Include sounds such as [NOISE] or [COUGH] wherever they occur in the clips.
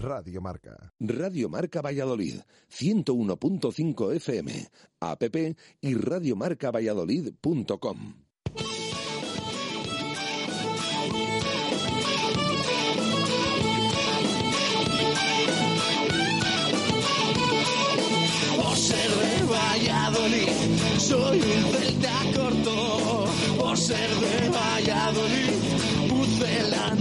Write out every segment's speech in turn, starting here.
Radio Marca. Radio Marca Valladolid, 101.5 FM, app y radiomarcavalladolid.com. Por ser de Valladolid, soy un celta corto. Por ser de Valladolid,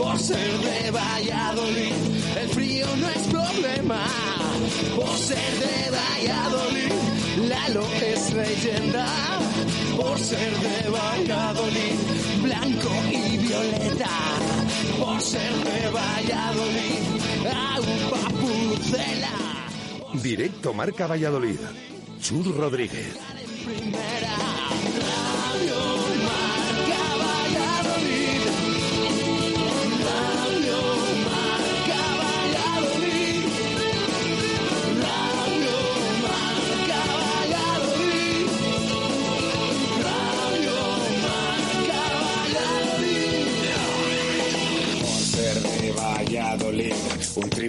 Por ser de Valladolid, el frío no es problema. Por ser de Valladolid, Lalo es leyenda. Por ser de Valladolid, blanco y violeta. Por ser de Valladolid, agua pucela. Directo Marca Valladolid. Chur Rodríguez. Primera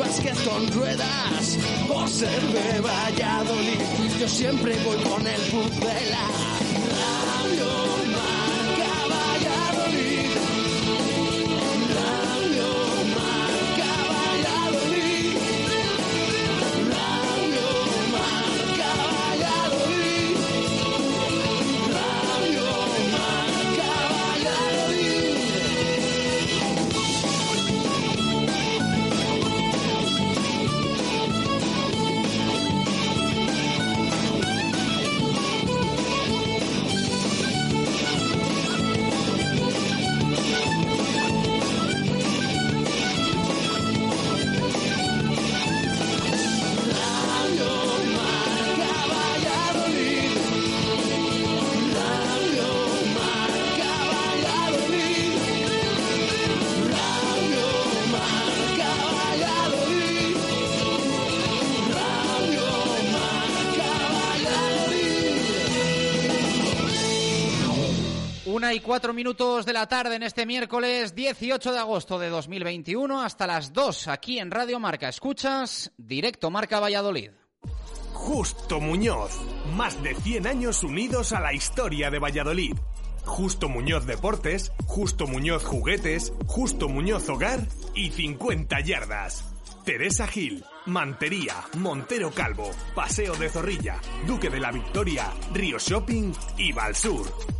básquet con ruedas. Por ser de Valladolid, yo siempre voy con el puzzela. 4 minutos de la tarde en este miércoles 18 de agosto de 2021 hasta las 2 aquí en Radio Marca. Escuchas Directo Marca Valladolid. Justo Muñoz, más de 100 años unidos a la historia de Valladolid. Justo Muñoz Deportes, Justo Muñoz Juguetes, Justo Muñoz Hogar y 50 Yardas. Teresa Gil, Mantería, Montero Calvo, Paseo de Zorrilla, Duque de la Victoria, Río Shopping y Valsur.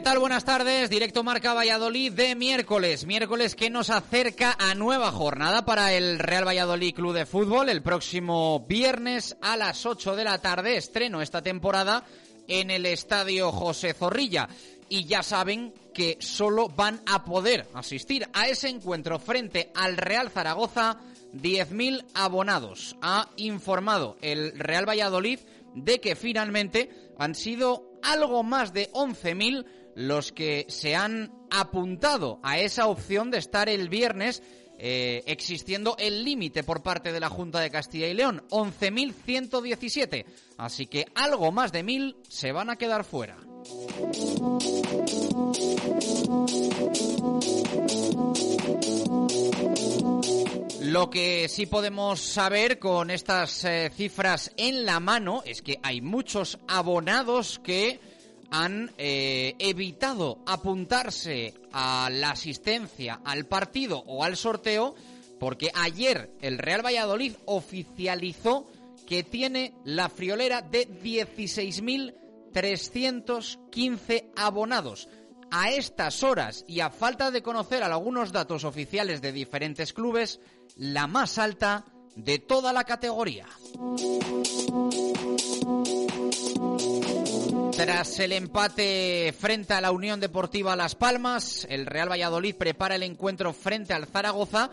¿Qué tal? Buenas tardes. Directo Marca Valladolid de miércoles. Miércoles que nos acerca a nueva jornada para el Real Valladolid Club de Fútbol. El próximo viernes a las 8 de la tarde estreno esta temporada en el Estadio José Zorrilla. y ya saben que solo van a poder asistir a ese encuentro frente al Real Zaragoza 10.000 abonados. Ha informado el Real Valladolid de que finalmente han sido algo más de 11.000 los que se han apuntado a esa opción de estar el viernes eh, existiendo el límite por parte de la Junta de Castilla y León, 11.117. Así que algo más de 1.000 se van a quedar fuera. Lo que sí podemos saber con estas eh, cifras en la mano es que hay muchos abonados que han eh, evitado apuntarse a la asistencia al partido o al sorteo porque ayer el Real Valladolid oficializó que tiene la friolera de 16.315 abonados. A estas horas y a falta de conocer algunos datos oficiales de diferentes clubes, la más alta de toda la categoría. Tras el empate frente a la Unión Deportiva Las Palmas, el Real Valladolid prepara el encuentro frente al Zaragoza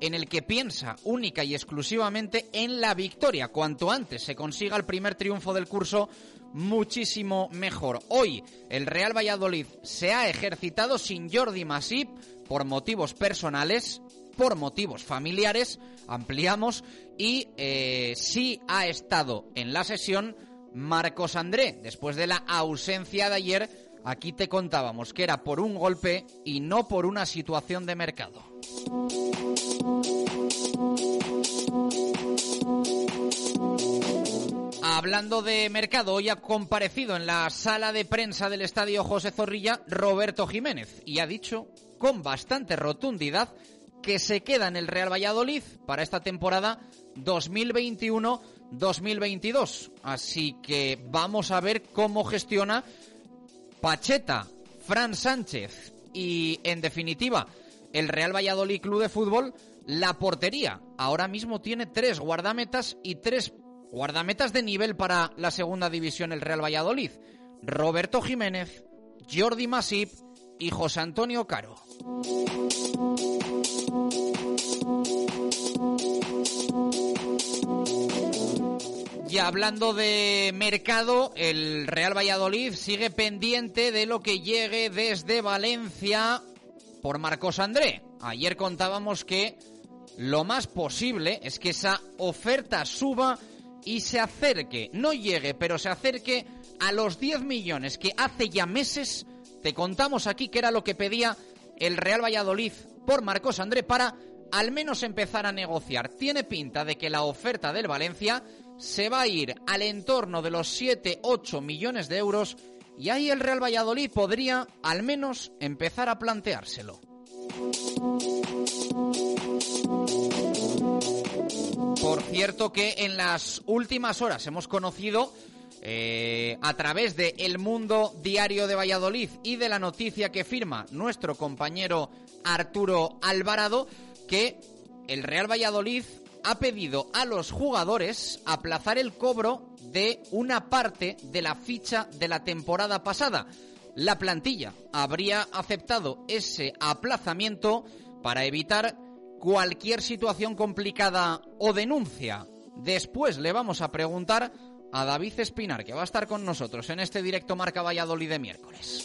en el que piensa única y exclusivamente en la victoria. Cuanto antes se consiga el primer triunfo del curso, muchísimo mejor. Hoy el Real Valladolid se ha ejercitado sin Jordi Masip por motivos personales, por motivos familiares, ampliamos, y eh, sí ha estado en la sesión Marcos André. Después de la ausencia de ayer, aquí te contábamos que era por un golpe y no por una situación de mercado. Hablando de mercado, hoy ha comparecido en la sala de prensa del estadio José Zorrilla Roberto Jiménez y ha dicho con bastante rotundidad que se queda en el Real Valladolid para esta temporada 2021-2022. Así que vamos a ver cómo gestiona Pacheta, Fran Sánchez y, en definitiva, el Real Valladolid Club de Fútbol la portería. Ahora mismo tiene tres guardametas y tres guardametas de nivel para la segunda división el Real Valladolid. Roberto Jiménez, Jordi Masip y José Antonio Caro. Y hablando de mercado, el Real Valladolid sigue pendiente de lo que llegue desde Valencia por Marcos André. Ayer contábamos que lo más posible es que esa oferta suba y se acerque, no llegue, pero se acerque a los 10 millones que hace ya meses te contamos aquí que era lo que pedía el Real Valladolid por Marcos André para al menos empezar a negociar. Tiene pinta de que la oferta del Valencia se va a ir al entorno de los 7-8 millones de euros y ahí el Real Valladolid podría al menos empezar a planteárselo. Por cierto que en las últimas horas hemos conocido eh, a través de El Mundo Diario de Valladolid y de la noticia que firma nuestro compañero Arturo Alvarado que el Real Valladolid ha pedido a los jugadores aplazar el cobro de una parte de la ficha de la temporada pasada. La plantilla habría aceptado ese aplazamiento para evitar cualquier situación complicada o denuncia. Después le vamos a preguntar a David Espinar, que va a estar con nosotros en este directo Marca Valladolid de miércoles.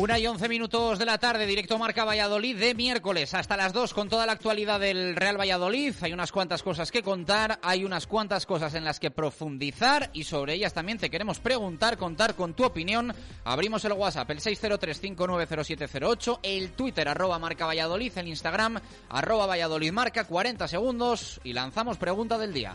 Una y once minutos de la tarde, directo Marca Valladolid de miércoles hasta las dos con toda la actualidad del Real Valladolid. Hay unas cuantas cosas que contar, hay unas cuantas cosas en las que profundizar y sobre ellas también te queremos preguntar, contar con tu opinión. Abrimos el WhatsApp, el 603590708, el Twitter arroba Marca Valladolid, el Instagram arroba Valladolid Marca, 40 segundos y lanzamos pregunta del día.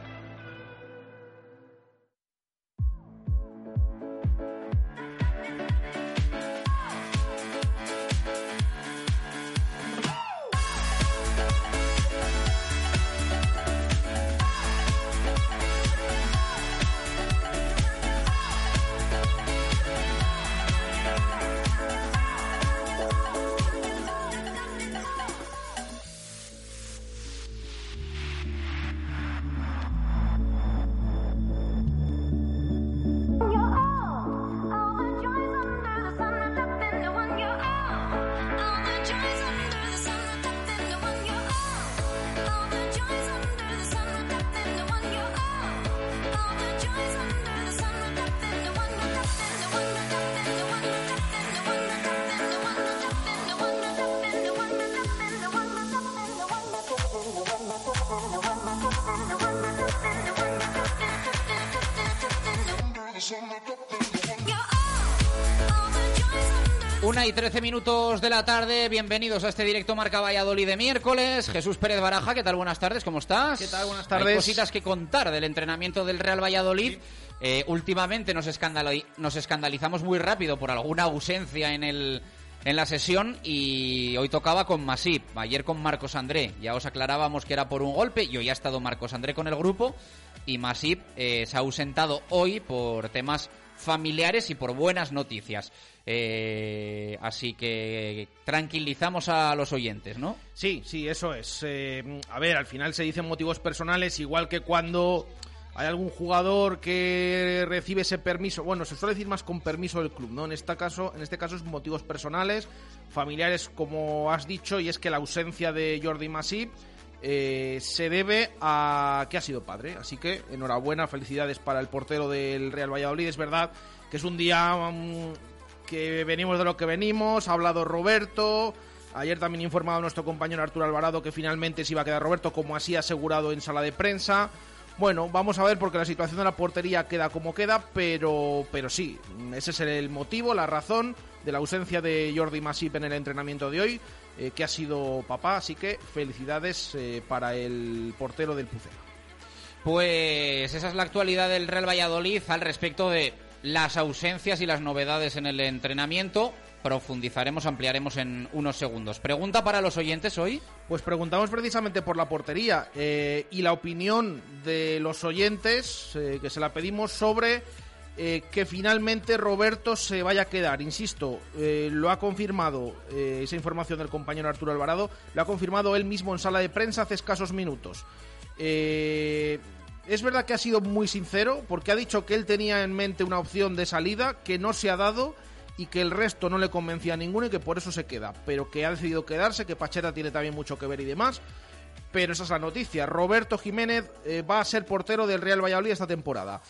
Una y trece minutos de la tarde, bienvenidos a este directo Marca Valladolid de miércoles. Jesús Pérez Baraja, ¿qué tal? Buenas tardes, ¿cómo estás? ¿Qué tal? Buenas tardes. Hay cositas que contar del entrenamiento del Real Valladolid. Eh, últimamente nos escandalizamos muy rápido por alguna ausencia en el en la sesión y hoy tocaba con Masip, ayer con Marcos André. Ya os aclarábamos que era por un golpe y hoy ha estado Marcos André con el grupo y Masip eh, se ha ausentado hoy por temas familiares y por buenas noticias. Eh, así que tranquilizamos a los oyentes, ¿no? Sí, sí, eso es. Eh, a ver, al final se dicen motivos personales, igual que cuando hay algún jugador que recibe ese permiso. Bueno, se suele decir más con permiso del club, ¿no? En este caso, en este caso es motivos personales, familiares, como has dicho, y es que la ausencia de Jordi Masip eh, se debe a que ha sido padre. Así que enhorabuena, felicidades para el portero del Real Valladolid. Es verdad que es un día mm, que venimos de lo que venimos. Ha hablado Roberto. Ayer también informado nuestro compañero Arturo Alvarado que finalmente se iba a quedar Roberto, como así asegurado en sala de prensa. Bueno, vamos a ver porque la situación de la portería queda como queda, pero, pero sí, ese es el motivo, la razón de la ausencia de Jordi Masip en el entrenamiento de hoy, eh, que ha sido papá, así que felicidades eh, para el portero del Pucela. Pues esa es la actualidad del Real Valladolid al respecto de las ausencias y las novedades en el entrenamiento. Profundizaremos, ampliaremos en unos segundos. Pregunta para los oyentes hoy. Pues preguntamos precisamente por la portería eh, y la opinión de los oyentes, que se la pedimos sobre eh, que finalmente Roberto se vaya a quedar. Insisto, eh, lo ha confirmado eh, esa información del compañero Arturo Alvarado, lo ha confirmado él mismo en sala de prensa hace escasos minutos. Es verdad que ha sido muy sincero porque ha dicho que él tenía en mente una opción de salida que no se ha dado y que el resto no le convencía a ninguno y que por eso se queda, pero que ha decidido quedarse, que Pacheta tiene también mucho que ver y demás. Pero esa es la noticia. Roberto Jiménez va a ser portero del Real Valladolid esta temporada.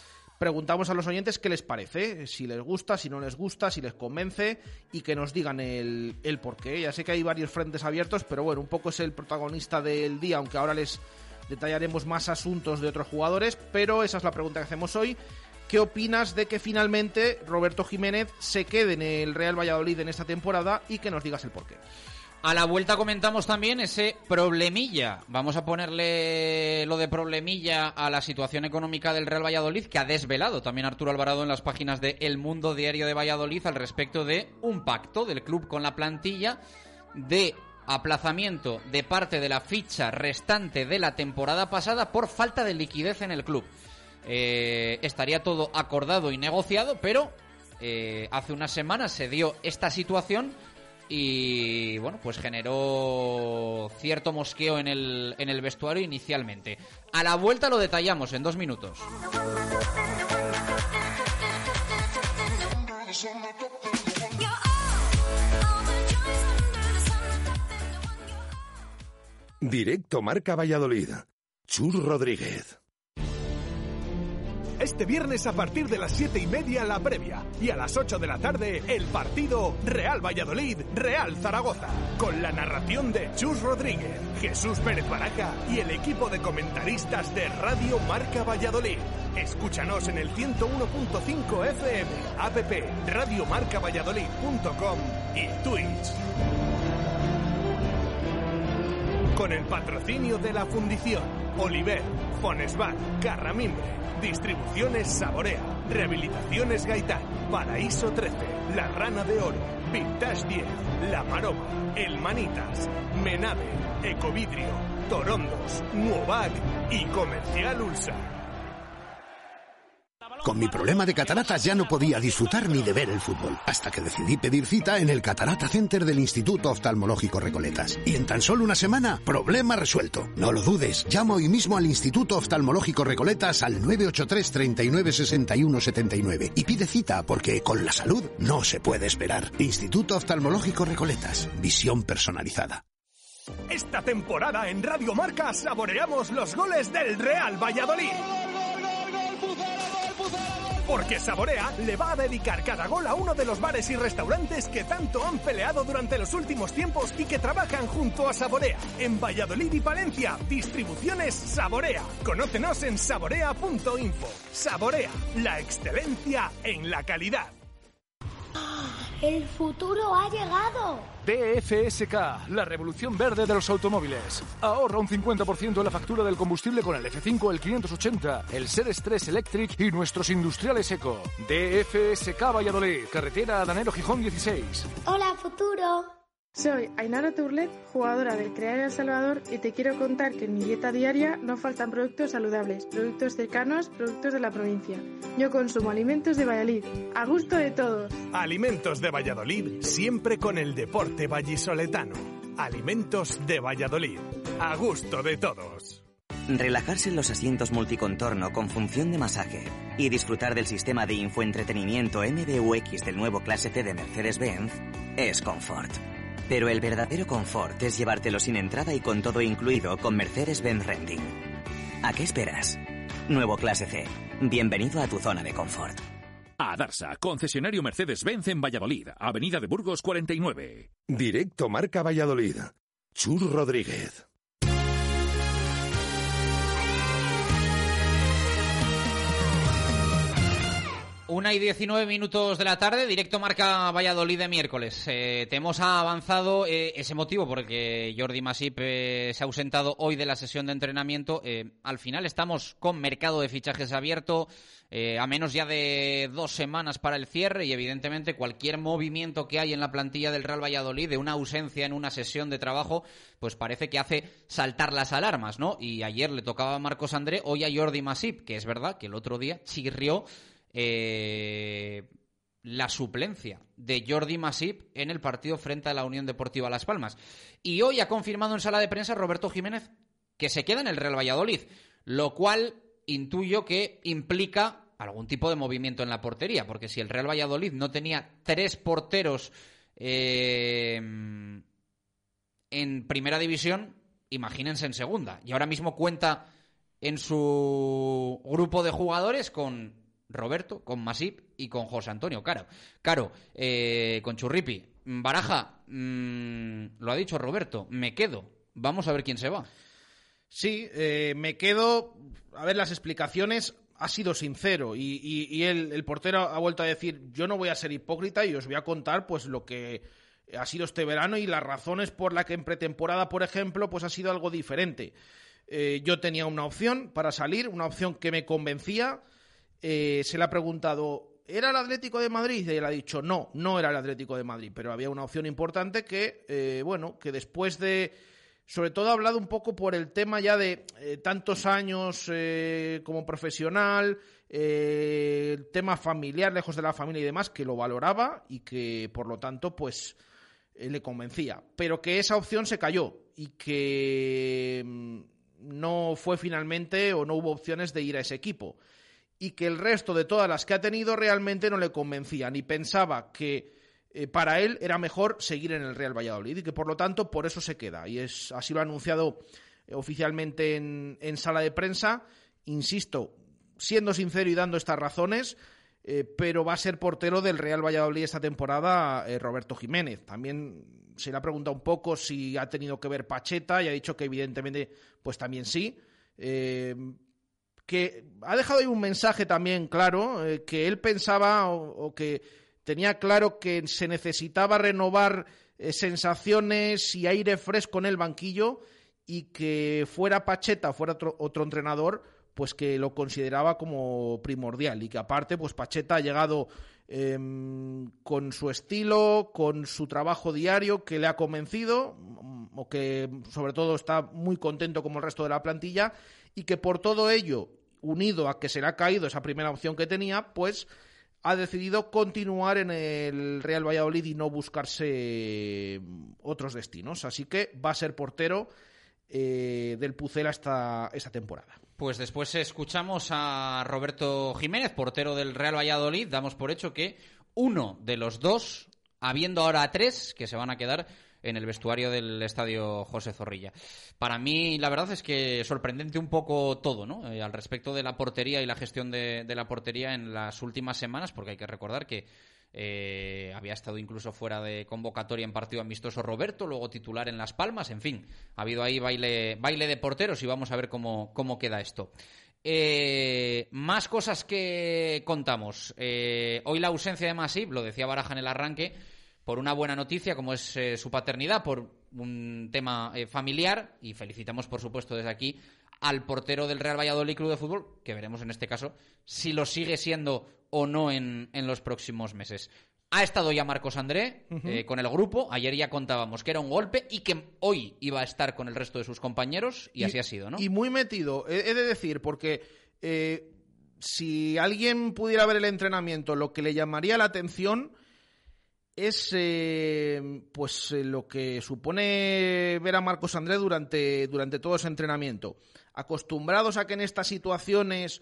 Preguntamos a los oyentes qué les parece, si les gusta, si no les gusta, si les convence y que nos digan el, el porqué. Ya sé que hay varios frentes abiertos, pero bueno, un poco es el protagonista del día, aunque ahora les detallaremos más asuntos de otros jugadores, pero esa es la pregunta que hacemos hoy. ¿Qué opinas de que finalmente Roberto Jiménez se quede en el Real Valladolid en esta temporada y que nos digas el porqué? A la vuelta comentamos también ese problemilla. Vamos a ponerle lo de problemilla a la situación económica del Real Valladolid, que ha desvelado también Arturo Alvarado en las páginas de El Mundo Diario de Valladolid al respecto de un pacto del club con la plantilla de aplazamiento de parte de la ficha restante de la temporada pasada por falta de liquidez en el club. Eh, estaría todo acordado y negociado, pero eh, hace unas semanas se dio esta situación y bueno, pues generó cierto mosqueo en el, en el vestuario inicialmente. A la vuelta lo detallamos en dos minutos. Directo Marca Valladolid. Chur Rodríguez. Este viernes a partir de las 7 y media la previa y a las 8 de la tarde el partido Real Valladolid, Real Zaragoza, con la narración de Chus Rodríguez, Jesús Pérez Baraca y el equipo de comentaristas de Radio Marca Valladolid. Escúchanos en el 101.5 FM, app radiomarcavalladolid.com y Twitch. Con el patrocinio de la Fundición, Oliver, Fonesval, Carramimbre, Distribuciones Saborea, Rehabilitaciones Gaitán, Paraíso 13, La Rana de Oro, Vintage 10, La Maroma, El Manitas, Menave, Ecovidrio, Torondos, Nuovac. Y Comercial Ulsa. Con mi problema de cataratas ya no podía disfrutar ni de ver el fútbol, hasta que decidí pedir cita en el Catarata Center del Instituto Oftalmológico Recoletas. Y en tan solo una semana, problema resuelto. No lo dudes, llama hoy mismo al Instituto Oftalmológico Recoletas al 983 39 61 79 y pide cita porque con la salud no se puede esperar. Instituto Oftalmológico Recoletas, visión personalizada. Esta temporada en Radio Marca saboreamos los goles del Real Valladolid. Porque Saborea le va a dedicar cada gol a uno de los bares y restaurantes que tanto han peleado durante los últimos tiempos y que trabajan junto a Saborea. En Valladolid y Palencia, distribuciones Saborea. Conócenos en saborea.info. Saborea, la excelencia en la calidad. El futuro ha llegado. DFSK, la revolución verde de los automóviles. Ahorra un 50% en la factura del combustible con el F5, el 580, el Seres 3 Electric y nuestros industriales eco. DFSK Valladolid, carretera Adanero Gijón 16. Hola, futuro. Soy Ainara Turlet, jugadora del Crear El Salvador y te quiero contar que en mi dieta diaria no faltan productos saludables, productos cercanos, productos de la provincia. Yo consumo alimentos de Valladolid, a gusto de todos. Alimentos de Valladolid, siempre con el deporte vallisoletano. Alimentos de Valladolid, a gusto de todos. Relajarse en los asientos multicontorno con función de masaje y disfrutar del sistema de infoentretenimiento MBUX del nuevo Clase C de Mercedes-Benz es confort. Pero el verdadero confort es llevártelo sin entrada y con todo incluido con Mercedes-Benz Renting. ¿A qué esperas? Nuevo Clase C. Bienvenido a tu zona de confort. A Darsa, concesionario Mercedes-Benz en Valladolid, Avenida de Burgos 49. Directo Marca Valladolid. Chur Rodríguez. Una y 19 minutos de la tarde, directo marca Valladolid de miércoles. Eh, te hemos avanzado eh, ese motivo porque Jordi Masip eh, se ha ausentado hoy de la sesión de entrenamiento. Al final estamos con mercado de fichajes abierto, a menos ya de dos semanas para el cierre y evidentemente cualquier movimiento que hay en la plantilla del Real Valladolid de una ausencia en una sesión de trabajo, pues parece que hace saltar las alarmas, ¿no? Y ayer le tocaba a Marcos André, hoy a Jordi Masip, que es verdad que el otro día chirrió eh, la suplencia de Jordi Masip en el partido frente a la Unión Deportiva Las Palmas. Y hoy ha confirmado en sala de prensa Roberto Jiménez que se queda en el Real Valladolid, lo cual intuyo que implica algún tipo de movimiento en la portería, porque si el Real Valladolid no tenía tres porteros eh, en primera división, imagínense en segunda. Y ahora mismo cuenta en su grupo de jugadores con Roberto, con Masip y con José Antonio Caro. Caro, eh, con Churripi. Baraja, mmm, lo ha dicho Roberto, me quedo. Vamos a ver quién se va. Sí, eh, me quedo. A ver, las explicaciones ha sido sincero y, el, portero ha vuelto a decir: Yo no voy a ser hipócrita y os voy a contar pues lo que ha sido este verano y las razones por las que en pretemporada, por ejemplo, pues ha sido algo diferente. Eh, yo tenía una opción para salir, una opción que me convencía. Eh, se le ha preguntado, ¿era el Atlético de Madrid? Y él ha dicho, no, no era el Atlético de Madrid, pero había una opción importante que, eh, bueno, que después de, sobre todo ha hablado un poco por el tema ya de tantos años como profesional, el tema familiar, lejos de la familia y demás, que lo valoraba y que, por lo tanto, pues le convencía. Pero que esa opción se cayó y que mm, no fue finalmente o no hubo opciones de ir a ese equipo. Y que el resto de todas las que ha tenido realmente no le convencían y pensaba que eh, para él era mejor seguir en el Real Valladolid y que por lo tanto por eso se queda. Y es, así lo ha anunciado eh, oficialmente en, sala de prensa. Insisto, siendo sincero y dando estas razones, eh, pero va a ser portero del Real Valladolid esta temporada Roberto Jiménez. También se le ha preguntado un poco si ha tenido que ver Pacheta y ha dicho que evidentemente pues también sí. Que ha dejado ahí un mensaje también claro, eh, que él pensaba o, que tenía claro que se necesitaba renovar eh, sensaciones y aire fresco en el banquillo y que fuera Pacheta fuera otro, otro entrenador, pues que lo consideraba como primordial y que aparte pues Pacheta ha llegado Em, con su estilo, con su trabajo diario que le ha convencido, mm, o que sobre todo está muy contento como el resto de la plantilla, y que por todo ello, unido a que se le ha caído esa primera opción que tenía, pues ha decidido continuar en el Real Valladolid y no buscarse mm, otros destinos. Así que va a ser portero eh, del Pucela esta, esta temporada. Pues después escuchamos a Roberto Jiménez, portero del Real Valladolid. Damos por hecho que uno de los dos, habiendo ahora tres, que se van a quedar en el vestuario del estadio José Zorrilla. Para mí, la verdad es que sorprendente un poco todo, ¿no? Eh, al respecto de la portería y la gestión de, la portería en las últimas semanas, porque hay que recordar que eh, había estado incluso fuera de convocatoria en partido amistoso Roberto, luego titular en Las Palmas, en fin, ha habido ahí baile, baile de porteros y vamos a ver cómo, cómo queda esto. Eh, más cosas que contamos. Hoy la ausencia de Masip, lo decía Baraja en el arranque, por una buena noticia como es su paternidad, por un tema familiar y felicitamos por supuesto desde aquí al portero del Real Valladolid Club de Fútbol, que veremos en este caso si lo sigue siendo o no en, los próximos meses. Ha estado ya Marcos André eh, con el grupo. Ayer ya contábamos que era un golpe y que hoy iba a estar con el resto de sus compañeros y, así ha sido, ¿no? Y muy metido, he, de decir, porque eh, si alguien pudiera ver el entrenamiento, lo que le llamaría la atención es eh, pues lo que supone ver a Marcos André durante, durante todo ese entrenamiento. Acostumbrados a que en estas situaciones,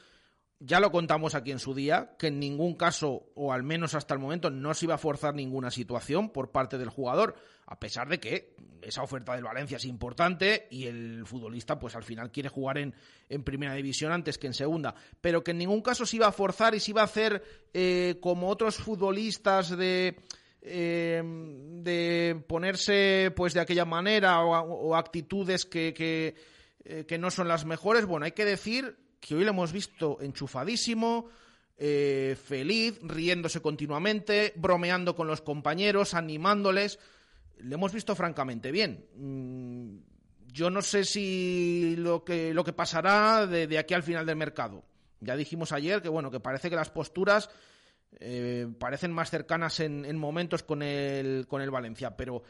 ya lo contamos aquí en su día, que en ningún caso, o al menos hasta el momento, no se iba a forzar ninguna situación por parte del jugador, a pesar de que esa oferta del Valencia es importante y el futbolista, pues al final quiere jugar en, en primera división antes que en segunda, pero que en ningún caso se iba a forzar y se iba a hacer eh, como otros futbolistas de... Eh, de ponerse pues de aquella manera o, actitudes que eh, que no son las mejores. Bueno, hay que decir que hoy lo hemos visto enchufadísimo, eh, feliz, riéndose continuamente, bromeando con los compañeros, animándoles. Le hemos visto francamente bien. Mm, yo no sé si lo que, lo que pasará de, aquí al final del mercado. Ya dijimos ayer que bueno, que parece que las posturas eh, parecen más cercanas en, momentos con el, con el Valencia, pero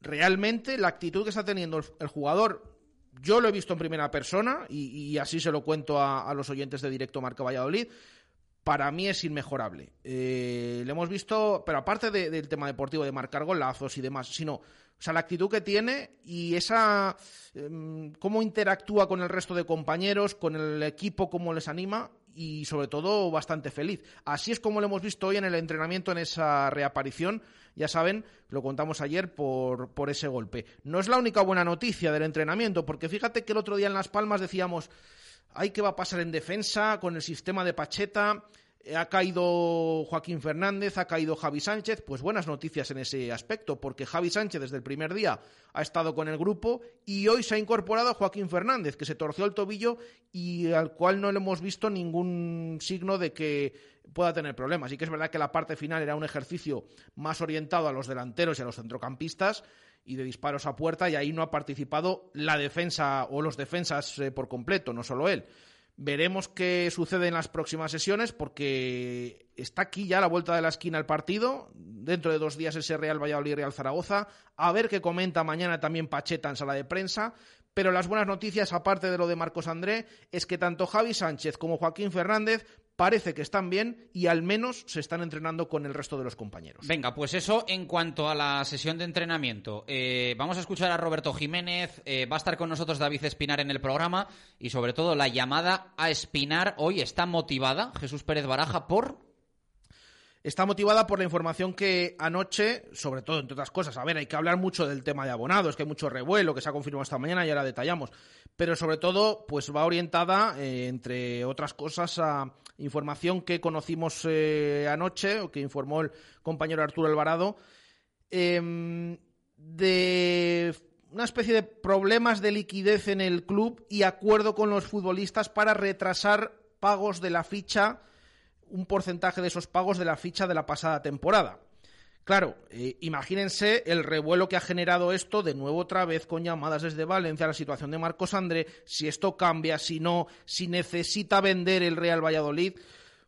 realmente la actitud que está teniendo el jugador yo lo he visto en primera persona y, así se lo cuento a, los oyentes de Directo Marca Valladolid. Para mí es inmejorable. Eh, le hemos visto, pero aparte del tema deportivo de marcar golazos y demás, sino, o sea, la actitud que tiene y esa em, cómo interactúa con el resto de compañeros, con el equipo, cómo les anima, y sobre todo bastante feliz. Así es como lo hemos visto hoy en el entrenamiento en esa reaparición. Ya saben, lo contamos ayer por, por ese golpe. No es la única buena noticia del entrenamiento, porque fíjate que el otro día en Las Palmas decíamos, ay, ¿qué va a pasar en defensa con el sistema de Pacheta? Eh, Ha caído Joaquín Fernández, ha caído Javi Sánchez, pues buenas noticias en ese aspecto, porque Javi Sánchez desde el primer día ha estado con el grupo y hoy se ha incorporado Joaquín Fernández, que se torció el tobillo y al cual no le hemos visto ningún signo de que pueda tener problemas. Y que es verdad que la parte final era un ejercicio más orientado a los delanteros y a los centrocampistas y de disparos a puerta y ahí no ha participado la defensa o los defensas eh, por completo, no solo él. Veremos qué sucede en las próximas sesiones porque está aquí ya la vuelta de la esquina el partido. Dentro de dos días ese Real Valladolid Real Zaragoza. A ver qué comenta mañana también Pacheta en sala de prensa. Pero las buenas noticias, aparte de lo de Marcos André, es que tanto Javi Sánchez como Joaquín Fernández parece que están bien y al menos se están entrenando con el resto de los compañeros. Venga, pues eso en cuanto a la sesión de entrenamiento. Eh, vamos a escuchar a Roberto Jiménez, eh, va a estar con nosotros David Espinar en el programa y sobre todo la llamada a Espinar hoy está motivada, Jesús Pérez Baraja, por... Está motivada por la información que anoche, sobre todo entre otras cosas, a ver, hay que hablar mucho del tema de abonados, que hay mucho revuelo, que se ha confirmado esta mañana y ahora detallamos, pero sobre todo, pues va orientada, eh, entre otras cosas, a información que conocimos eh, anoche, o que informó el compañero Arturo Alvarado, eh, de una especie de problemas de liquidez en el club y acuerdo con los futbolistas para retrasar pagos de la ficha, un porcentaje de esos pagos de la ficha de la pasada temporada. Claro, eh, imagínense el revuelo que ha generado esto de nuevo otra vez con llamadas desde Valencia, la situación de Marcos André, si esto cambia, si no, si necesita vender el Real Valladolid.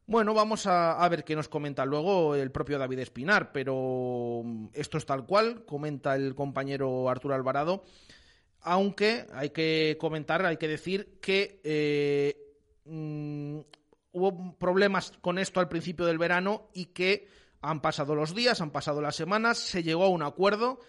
Bueno, vamos a, ver qué nos comenta luego el propio David Espinar, pero esto es tal cual, comenta el compañero Arturo Alvarado, aunque hay que comentar, hay que decir que eh, mmm, hubo problemas con esto al principio del verano y que han pasado los días, han pasado las semanas, se llegó a un acuerdo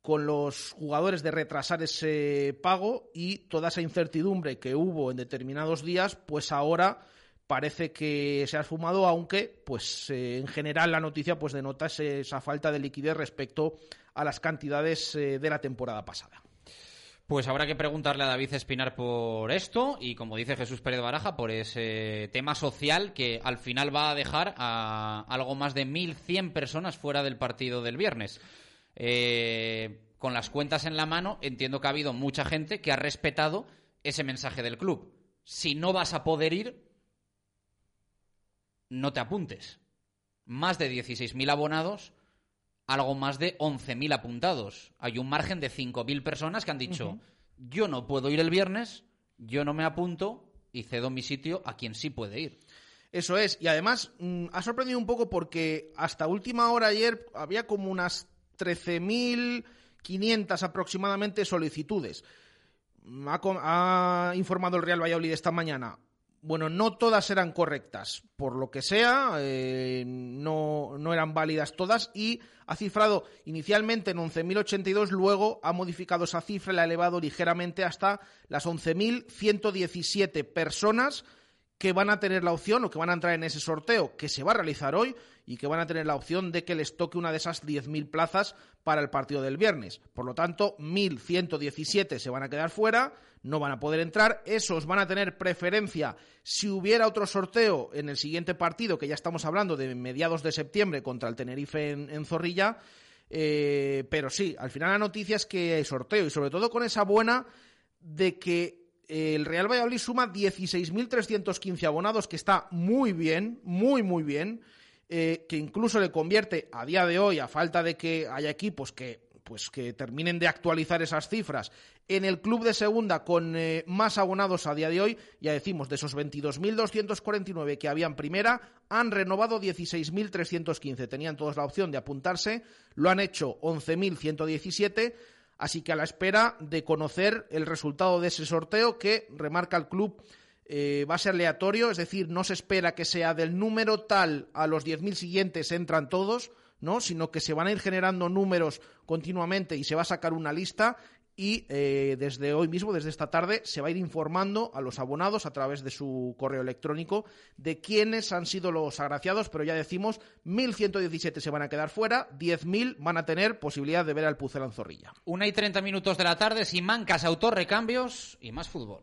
con los jugadores de retrasar ese pago y toda esa incertidumbre que hubo en determinados días, pues ahora parece que se ha esfumado, aunque pues eh, en general la noticia pues denota esa falta de liquidez respecto a las cantidades eh, de la temporada pasada. Pues habrá que preguntarle a David Espinar por esto y, como dice Jesús Pérez Baraja, por ese tema social que al final va a dejar a algo más de 1.100 personas fuera del partido del viernes. Eh, con las cuentas en la mano, entiendo que ha habido mucha gente que ha respetado ese mensaje del club. Si no vas a poder ir, no te apuntes. Más de 16.000 abonados algo más de 11.000 apuntados. Hay un margen de 5.000 personas que han dicho, uh -huh. yo no puedo ir el viernes, yo no me apunto y cedo mi sitio a quien sí puede ir. Eso es, y además mmm, ha sorprendido un poco porque hasta última hora ayer había como unas 13.500 aproximadamente solicitudes. Ha, ha informado el Real Valladolid esta mañana bueno, no todas eran correctas, por lo que sea, eh, no, no, eran válidas todas y ha cifrado inicialmente en 11.082, luego ha modificado esa cifra, la ha elevado ligeramente hasta las 11.117 personas que van a tener la opción o que van a entrar en ese sorteo que se va a realizar hoy y que van a tener la opción de que les toque una de esas 10.000 plazas para el partido del viernes. Por lo tanto, 1.117 se van a quedar fuera, no van a poder entrar. Esos van a tener preferencia si hubiera otro sorteo en el siguiente partido, que ya estamos hablando de mediados de septiembre contra el Tenerife en, Zorrilla. Eh, pero sí, al final la noticia es que hay sorteo y sobre todo con esa buena de que el Real Valladolid suma 16.315 abonados, que está muy bien, muy, muy bien, eh, que incluso le convierte a día de hoy, a falta de que haya equipos que, pues, que terminen de actualizar esas cifras, en el club de segunda con eh, más abonados a día de hoy, ya decimos, de esos 22.249 que habían primera, han renovado 16.315. Tenían todos la opción de apuntarse, lo han hecho 11.117 Así que a la espera de conocer el resultado de ese sorteo que, remarca el club, eh, va a ser aleatorio, es decir, no se espera que sea del número tal a los 10.000 siguientes entran todos, ¿no? sino que se van a ir generando números continuamente y se va a sacar una lista y eh, desde hoy mismo, desde esta tarde, se va a ir informando a los abonados a través de su correo electrónico de quiénes han sido los agraciados, pero ya decimos, 1.117 se van a quedar fuera, 10.000 van a tener posibilidad de ver al Pucel Zorrilla. Una y 30 minutos de la tarde, sin mancas, autorrecambios y más fútbol.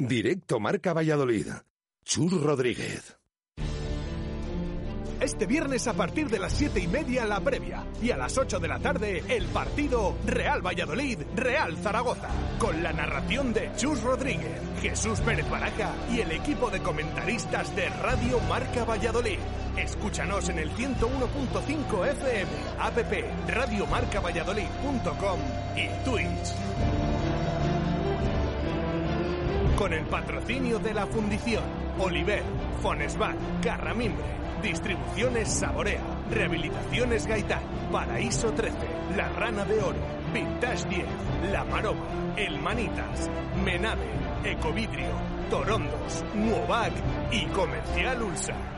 Directo Marca Valladolid. Chur Rodríguez. Este viernes a partir de las 7 y media la previa y a las 8 de la tarde el partido Real Valladolid, Real Zaragoza, con la narración de Chus Rodríguez, Jesús Pérez Baraja y el equipo de comentaristas de Radio Marca Valladolid. Escúchanos en el 101.5 FM, app radiomarcavalladolid.com y Twitch. Con el patrocinio de la Fundición, Oliver, Fonesval, Carramimbre, Distribuciones Saborea, Rehabilitaciones Gaitán, Paraíso 13, La Rana de Oro, Vintage 10, La Maroma, El Manitas, Menave, Ecovidrio, Torondos, Nuovac y Comercial Ulsa.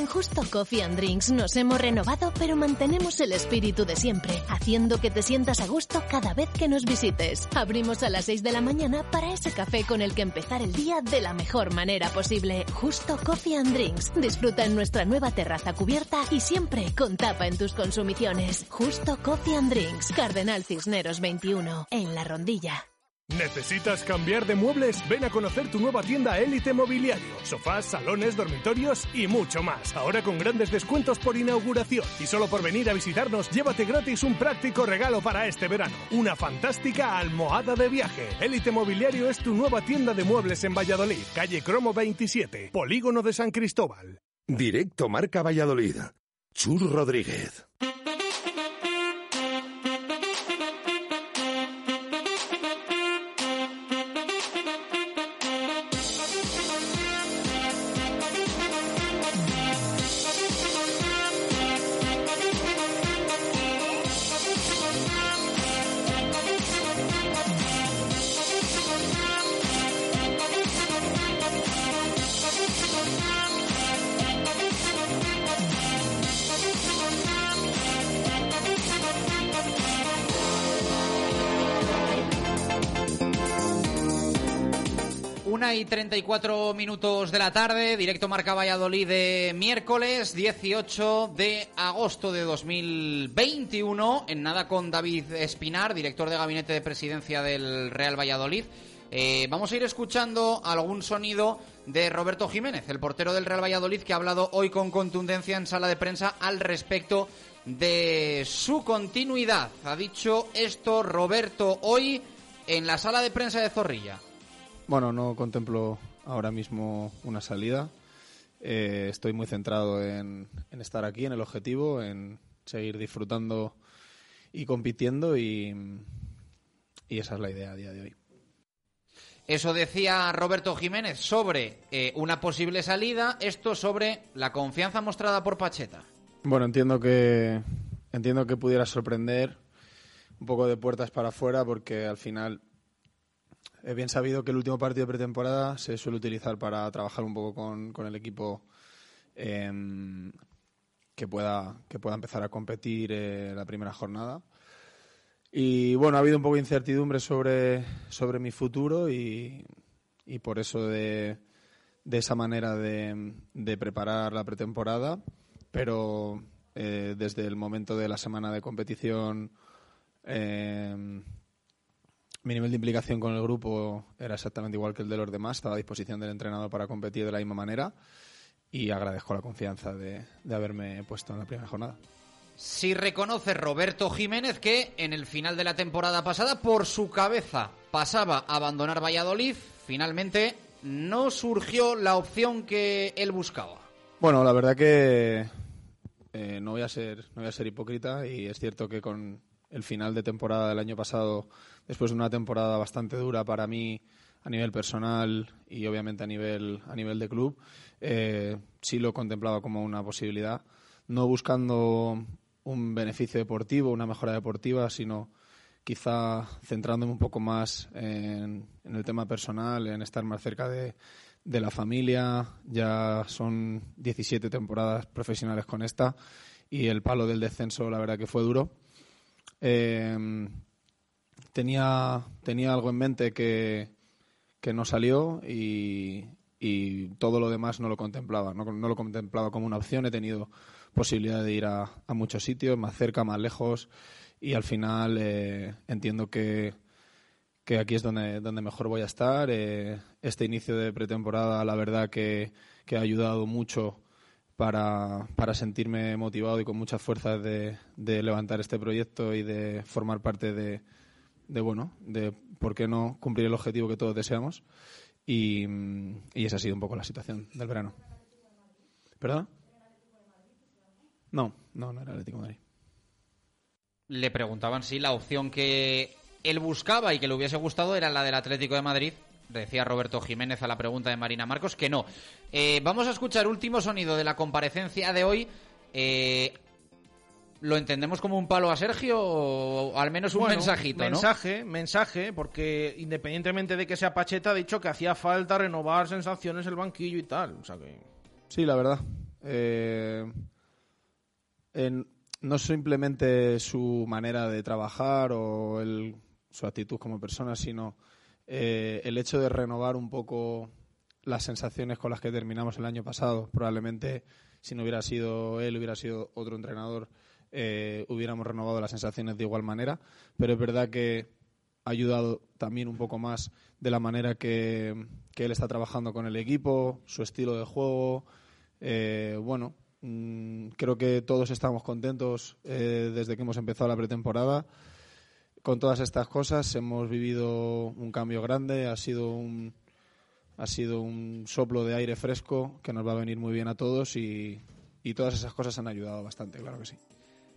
En Justo Coffee and Drinks nos hemos renovado, pero mantenemos el espíritu de siempre, haciendo que te sientas a gusto cada vez que nos visites. Abrimos a las 6 de la mañana para ese café con el que empezar el día de la mejor manera posible. Justo Coffee and Drinks. Disfruta en nuestra nueva terraza cubierta y siempre con tapa en tus consumiciones. Justo Coffee and Drinks. Cardenal Cisneros 21, en La Rondilla. ¿Necesitas cambiar de muebles? Ven a conocer tu nueva tienda Élite Mobiliario. Sofás, salones, dormitorios y mucho más. Ahora con grandes descuentos por inauguración. Y solo por venir a visitarnos, llévate gratis un práctico regalo para este verano. Una fantástica almohada de viaje. Élite Mobiliario es tu nueva tienda de muebles en Valladolid. Calle Cromo 27, Polígono de San Cristóbal. Directo Marca Valladolid. Chur Rodríguez. 34 minutos de la tarde, directo Marca Valladolid de miércoles 18 de agosto de 2021. En nada con David Espinar, director de gabinete de presidencia del Real Valladolid. Eh, vamos a ir escuchando algún sonido de Roberto Jiménez, el portero del Real Valladolid, que ha hablado hoy con contundencia en sala de prensa al respecto de su continuidad. Ha dicho esto Roberto hoy en la sala de prensa de Zorrilla. Bueno, no contemplo ahora mismo una salida. Eh, estoy muy centrado en, en, estar aquí, en el objetivo, en seguir disfrutando y compitiendo y, y, esa es la idea a día de hoy. Eso decía Roberto Jiménez sobre eh, una posible salida, esto sobre la confianza mostrada por Pacheta. Bueno, entiendo que entiendo que pudiera sorprender un poco de puertas para afuera porque al final He bien sabido que el último partido de pretemporada se suele utilizar para trabajar un poco con, con el equipo eh, que, pueda, que pueda empezar a competir eh, la primera jornada. Y bueno, ha habido un poco de incertidumbre sobre, sobre mi futuro y, y por eso de, de esa manera de, de preparar la pretemporada, pero eh, desde el momento de la semana de competición eh, mi nivel de implicación con el grupo era exactamente igual que el de los demás, estaba a disposición del entrenador para competir de la misma manera y agradezco la confianza de, de haberme puesto en la primera jornada. Si reconoce Roberto Jiménez que en el final de la temporada pasada por su cabeza pasaba a abandonar Valladolid, finalmente no surgió la opción que él buscaba. Bueno, la verdad que eh, no voy a ser no voy a ser hipócrita y es cierto que con el final de temporada del año pasado, después de una temporada bastante dura para mí a nivel personal y obviamente a nivel a nivel de club, eh, sí lo contemplaba como una posibilidad, no buscando un beneficio deportivo, una mejora deportiva, sino quizá centrándome un poco más en, el tema personal, en estar más cerca de, de la familia. Ya son 17 temporadas profesionales con esta y el palo del descenso, la verdad que fue duro. Eh, tenía, tenía algo en mente que, que no salió y, y todo lo demás no lo contemplaba. No, no lo contemplaba como una opción. He tenido posibilidad de ir a, a muchos sitios, más cerca, más lejos, y al final eh, entiendo que, que aquí es donde, donde mejor voy a estar. Eh, este inicio de pretemporada, la verdad que, que ha ayudado mucho para, para, sentirme motivado y con muchas fuerzas de, de, levantar este proyecto y de formar parte de, de, bueno, de por qué no cumplir el objetivo que todos deseamos. Y, y esa ha sido un poco la situación del verano. ¿Perdón? No, no, no era Atlético de Madrid. Le preguntaban si la opción que él buscaba y que le hubiese gustado era la del Atlético de Madrid. Decía Roberto Jiménez a la pregunta de Marina Marcos que no. Eh, vamos a escuchar último sonido de la comparecencia de hoy. Eh, ¿Lo entendemos como un palo a Sergio o al menos un bueno, mensajito? Mensaje, ¿no? mensaje, porque independientemente de que sea Pacheta, ha dicho que hacía falta renovar sensaciones el banquillo y tal. O sea que... Sí, la verdad. Eh, en, no simplemente su manera de trabajar o el, su actitud como persona, sino eh, el hecho de renovar un poco las sensaciones con las que terminamos el año pasado. Probablemente si no hubiera sido él, hubiera sido otro entrenador, eh, hubiéramos renovado las sensaciones de igual manera. Pero es verdad que ha ayudado también un poco más de la manera que, que él está trabajando con el equipo, su estilo de juego. Eh, bueno, mmm, creo que todos estamos contentos eh, desde que hemos empezado la pretemporada con todas estas cosas hemos vivido un cambio grande, ha sido un, ha sido un soplo de aire fresco que nos va a venir muy bien a todos y, y todas esas cosas han ayudado bastante, claro que sí.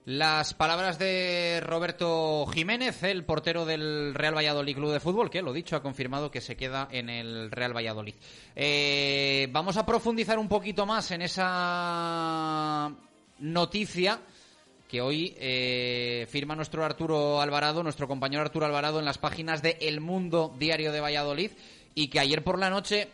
Las palabras de Roberto Jiménez, el portero del Real Valladolid Club de Fútbol, que lo dicho, ha confirmado que se queda en el Real Valladolid. Eh, vamos a profundizar un poquito más en esa noticia que hoy eh, firma nuestro Arturo Alvarado, nuestro compañero Arturo Alvarado, en las páginas de El Mundo Diario de Valladolid, y que ayer por la noche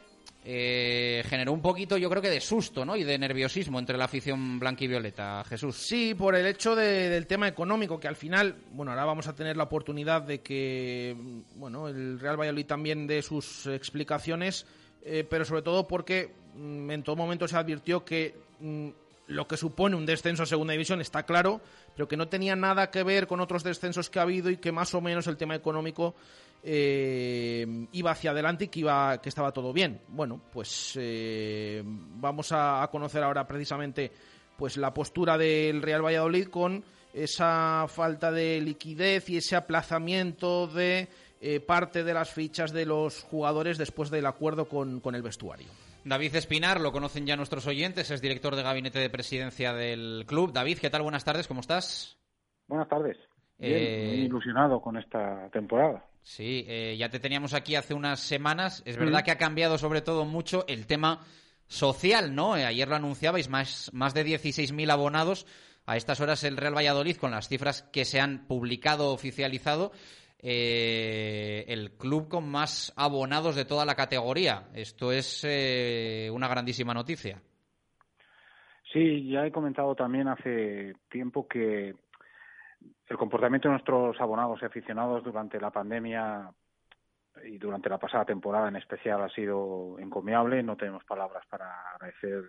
eh, generó un poquito, yo creo que de susto ¿no? y de nerviosismo entre la afición blanquivioleta. Jesús. Sí, por el hecho de, del tema económico, que al final, bueno, ahora vamos a tener la oportunidad de que, bueno, el Real Valladolid también dé sus explicaciones, eh, pero sobre todo porque mm, en todo momento se advirtió que mm, lo que supone un descenso a segunda división está claro, pero que no tenía nada que ver con otros descensos que ha habido y que más o menos el tema económico eh, iba hacia adelante y que iba que estaba todo bien. Bueno, pues eh, vamos a, a, conocer ahora precisamente pues la postura del Real Valladolid con esa falta de liquidez y ese aplazamiento de eh, parte de las fichas de los jugadores después del acuerdo con, con el vestuario. David Espinar, lo conocen ya nuestros oyentes, es director de gabinete de presidencia del club. David, ¿qué tal? Buenas tardes, ¿cómo estás? Buenas tardes. Bien, eh... muy ilusionado con esta temporada. Sí, eh, ya te teníamos aquí hace unas semanas. Es verdad mm. que ha cambiado sobre todo mucho el tema social, ¿no? Eh, ayer lo anunciabais, más, más de 16.000 abonados. A estas horas el Real Valladolid, con las cifras que se han publicado, oficializado, eh, el club con más abonados de toda la categoría. Esto es eh, una grandísima noticia. Sí, ya he comentado también hace tiempo que el comportamiento de nuestros abonados y aficionados durante la pandemia y durante la pasada temporada en especial ha sido encomiable. No tenemos palabras para agradecer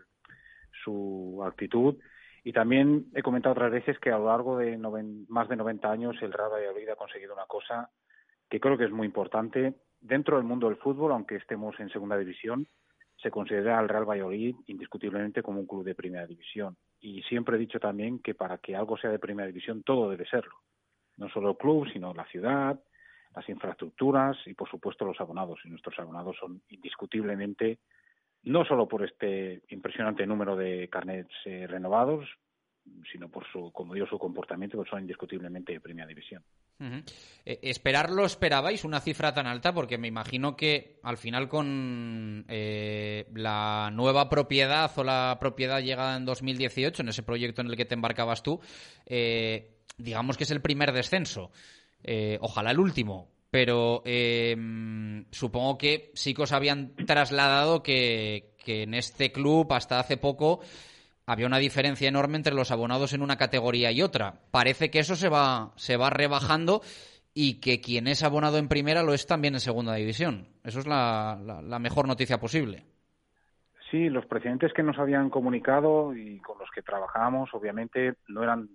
su actitud. Y también he comentado otras veces que a lo largo de más de 90 años el Real Valladolid ha conseguido una cosa que creo que es muy importante. Dentro del mundo del fútbol, aunque estemos en segunda división, se considera al Real Valladolid indiscutiblemente como un club de primera división. Y siempre he dicho también que para que algo sea de primera división, todo debe serlo. No solo el club, sino la ciudad, las infraestructuras y, por supuesto, los abonados. Y nuestros abonados son indiscutiblemente no solo por este impresionante número de carnets eh, renovados, sino por su, como digo, su comportamiento, que son indiscutiblemente de primera división. Eh, ¿Esperarlo esperabais una cifra tan alta? Porque me imagino que al final con eh, la nueva propiedad o la propiedad llegada en 2018, en ese proyecto en el que te embarcabas tú, digamos que es el primer descenso. ojalá el último, pero supongo que sí que os habían trasladado que, en este club hasta hace poco había una diferencia enorme entre los abonados en una categoría y otra. Parece que eso se va, se va rebajando y que quien es abonado en primera lo es también en segunda división. Eso es la, mejor noticia posible. Sí, los precedentes que nos habían comunicado y con los que trabajábamos, obviamente, no eran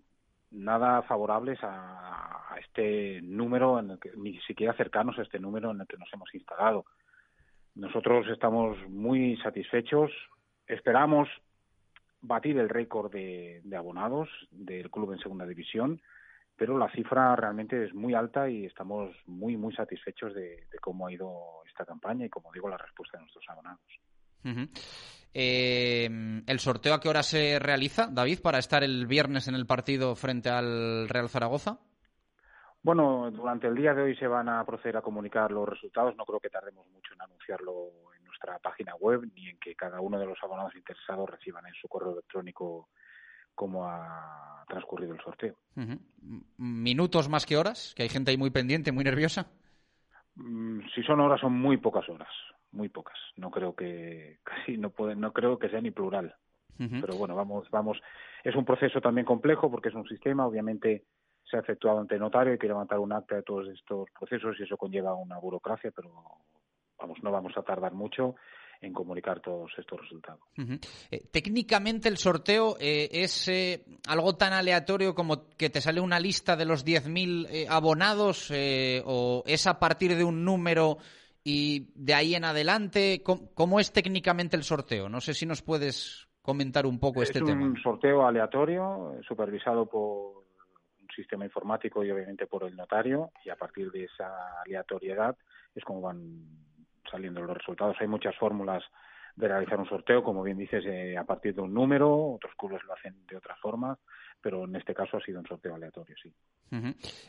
nada favorables a, este número, en el que, ni siquiera cercanos a este número en el que nos hemos instalado. Nosotros estamos muy satisfechos, esperamos batir el récord de, abonados del club en segunda división, pero la cifra realmente es muy alta y estamos muy, muy satisfechos de, de cómo ha ido esta campaña y, como digo, la respuesta de nuestros abonados. Eh, ¿El sorteo a qué hora se realiza, David, para estar el viernes en el partido frente al Real Zaragoza? Bueno, durante el día de hoy se van a proceder a comunicar los resultados. No creo que tardemos mucho en anunciarlo nuestra página web ni en que cada uno de los abonados interesados reciban en su correo electrónico cómo ha transcurrido el sorteo. ¿Minutos más que horas? Que hay gente ahí muy pendiente, muy nerviosa. Mm, si son horas, son muy pocas horas muy pocas. No creo que [LAUGHS] casi no pueden, no creo que sea ni plural. Pero bueno, vamos, vamos. Es un proceso también complejo porque es un sistema. Obviamente se ha efectuado ante notario, hay que levantar un acta de todos estos procesos y eso conlleva una burocracia, pero vamos, no vamos a tardar mucho en comunicar todos estos resultados. Eh, técnicamente el sorteo eh, es eh, algo tan aleatorio como que te sale una lista de los 10.000 abonados o es a partir de un número y de ahí en adelante, ¿cómo, es técnicamente el sorteo? No sé si nos puedes comentar un poco este tema. Es un sorteo aleatorio, supervisado por un sistema informático y obviamente por el notario, y a partir de esa aleatoriedad es como van saliendo los resultados. Hay muchas fórmulas de realizar un sorteo, como bien dices, eh, a partir de un número, otros clubes lo hacen de otra forma, pero en este caso ha sido un sorteo aleatorio, sí.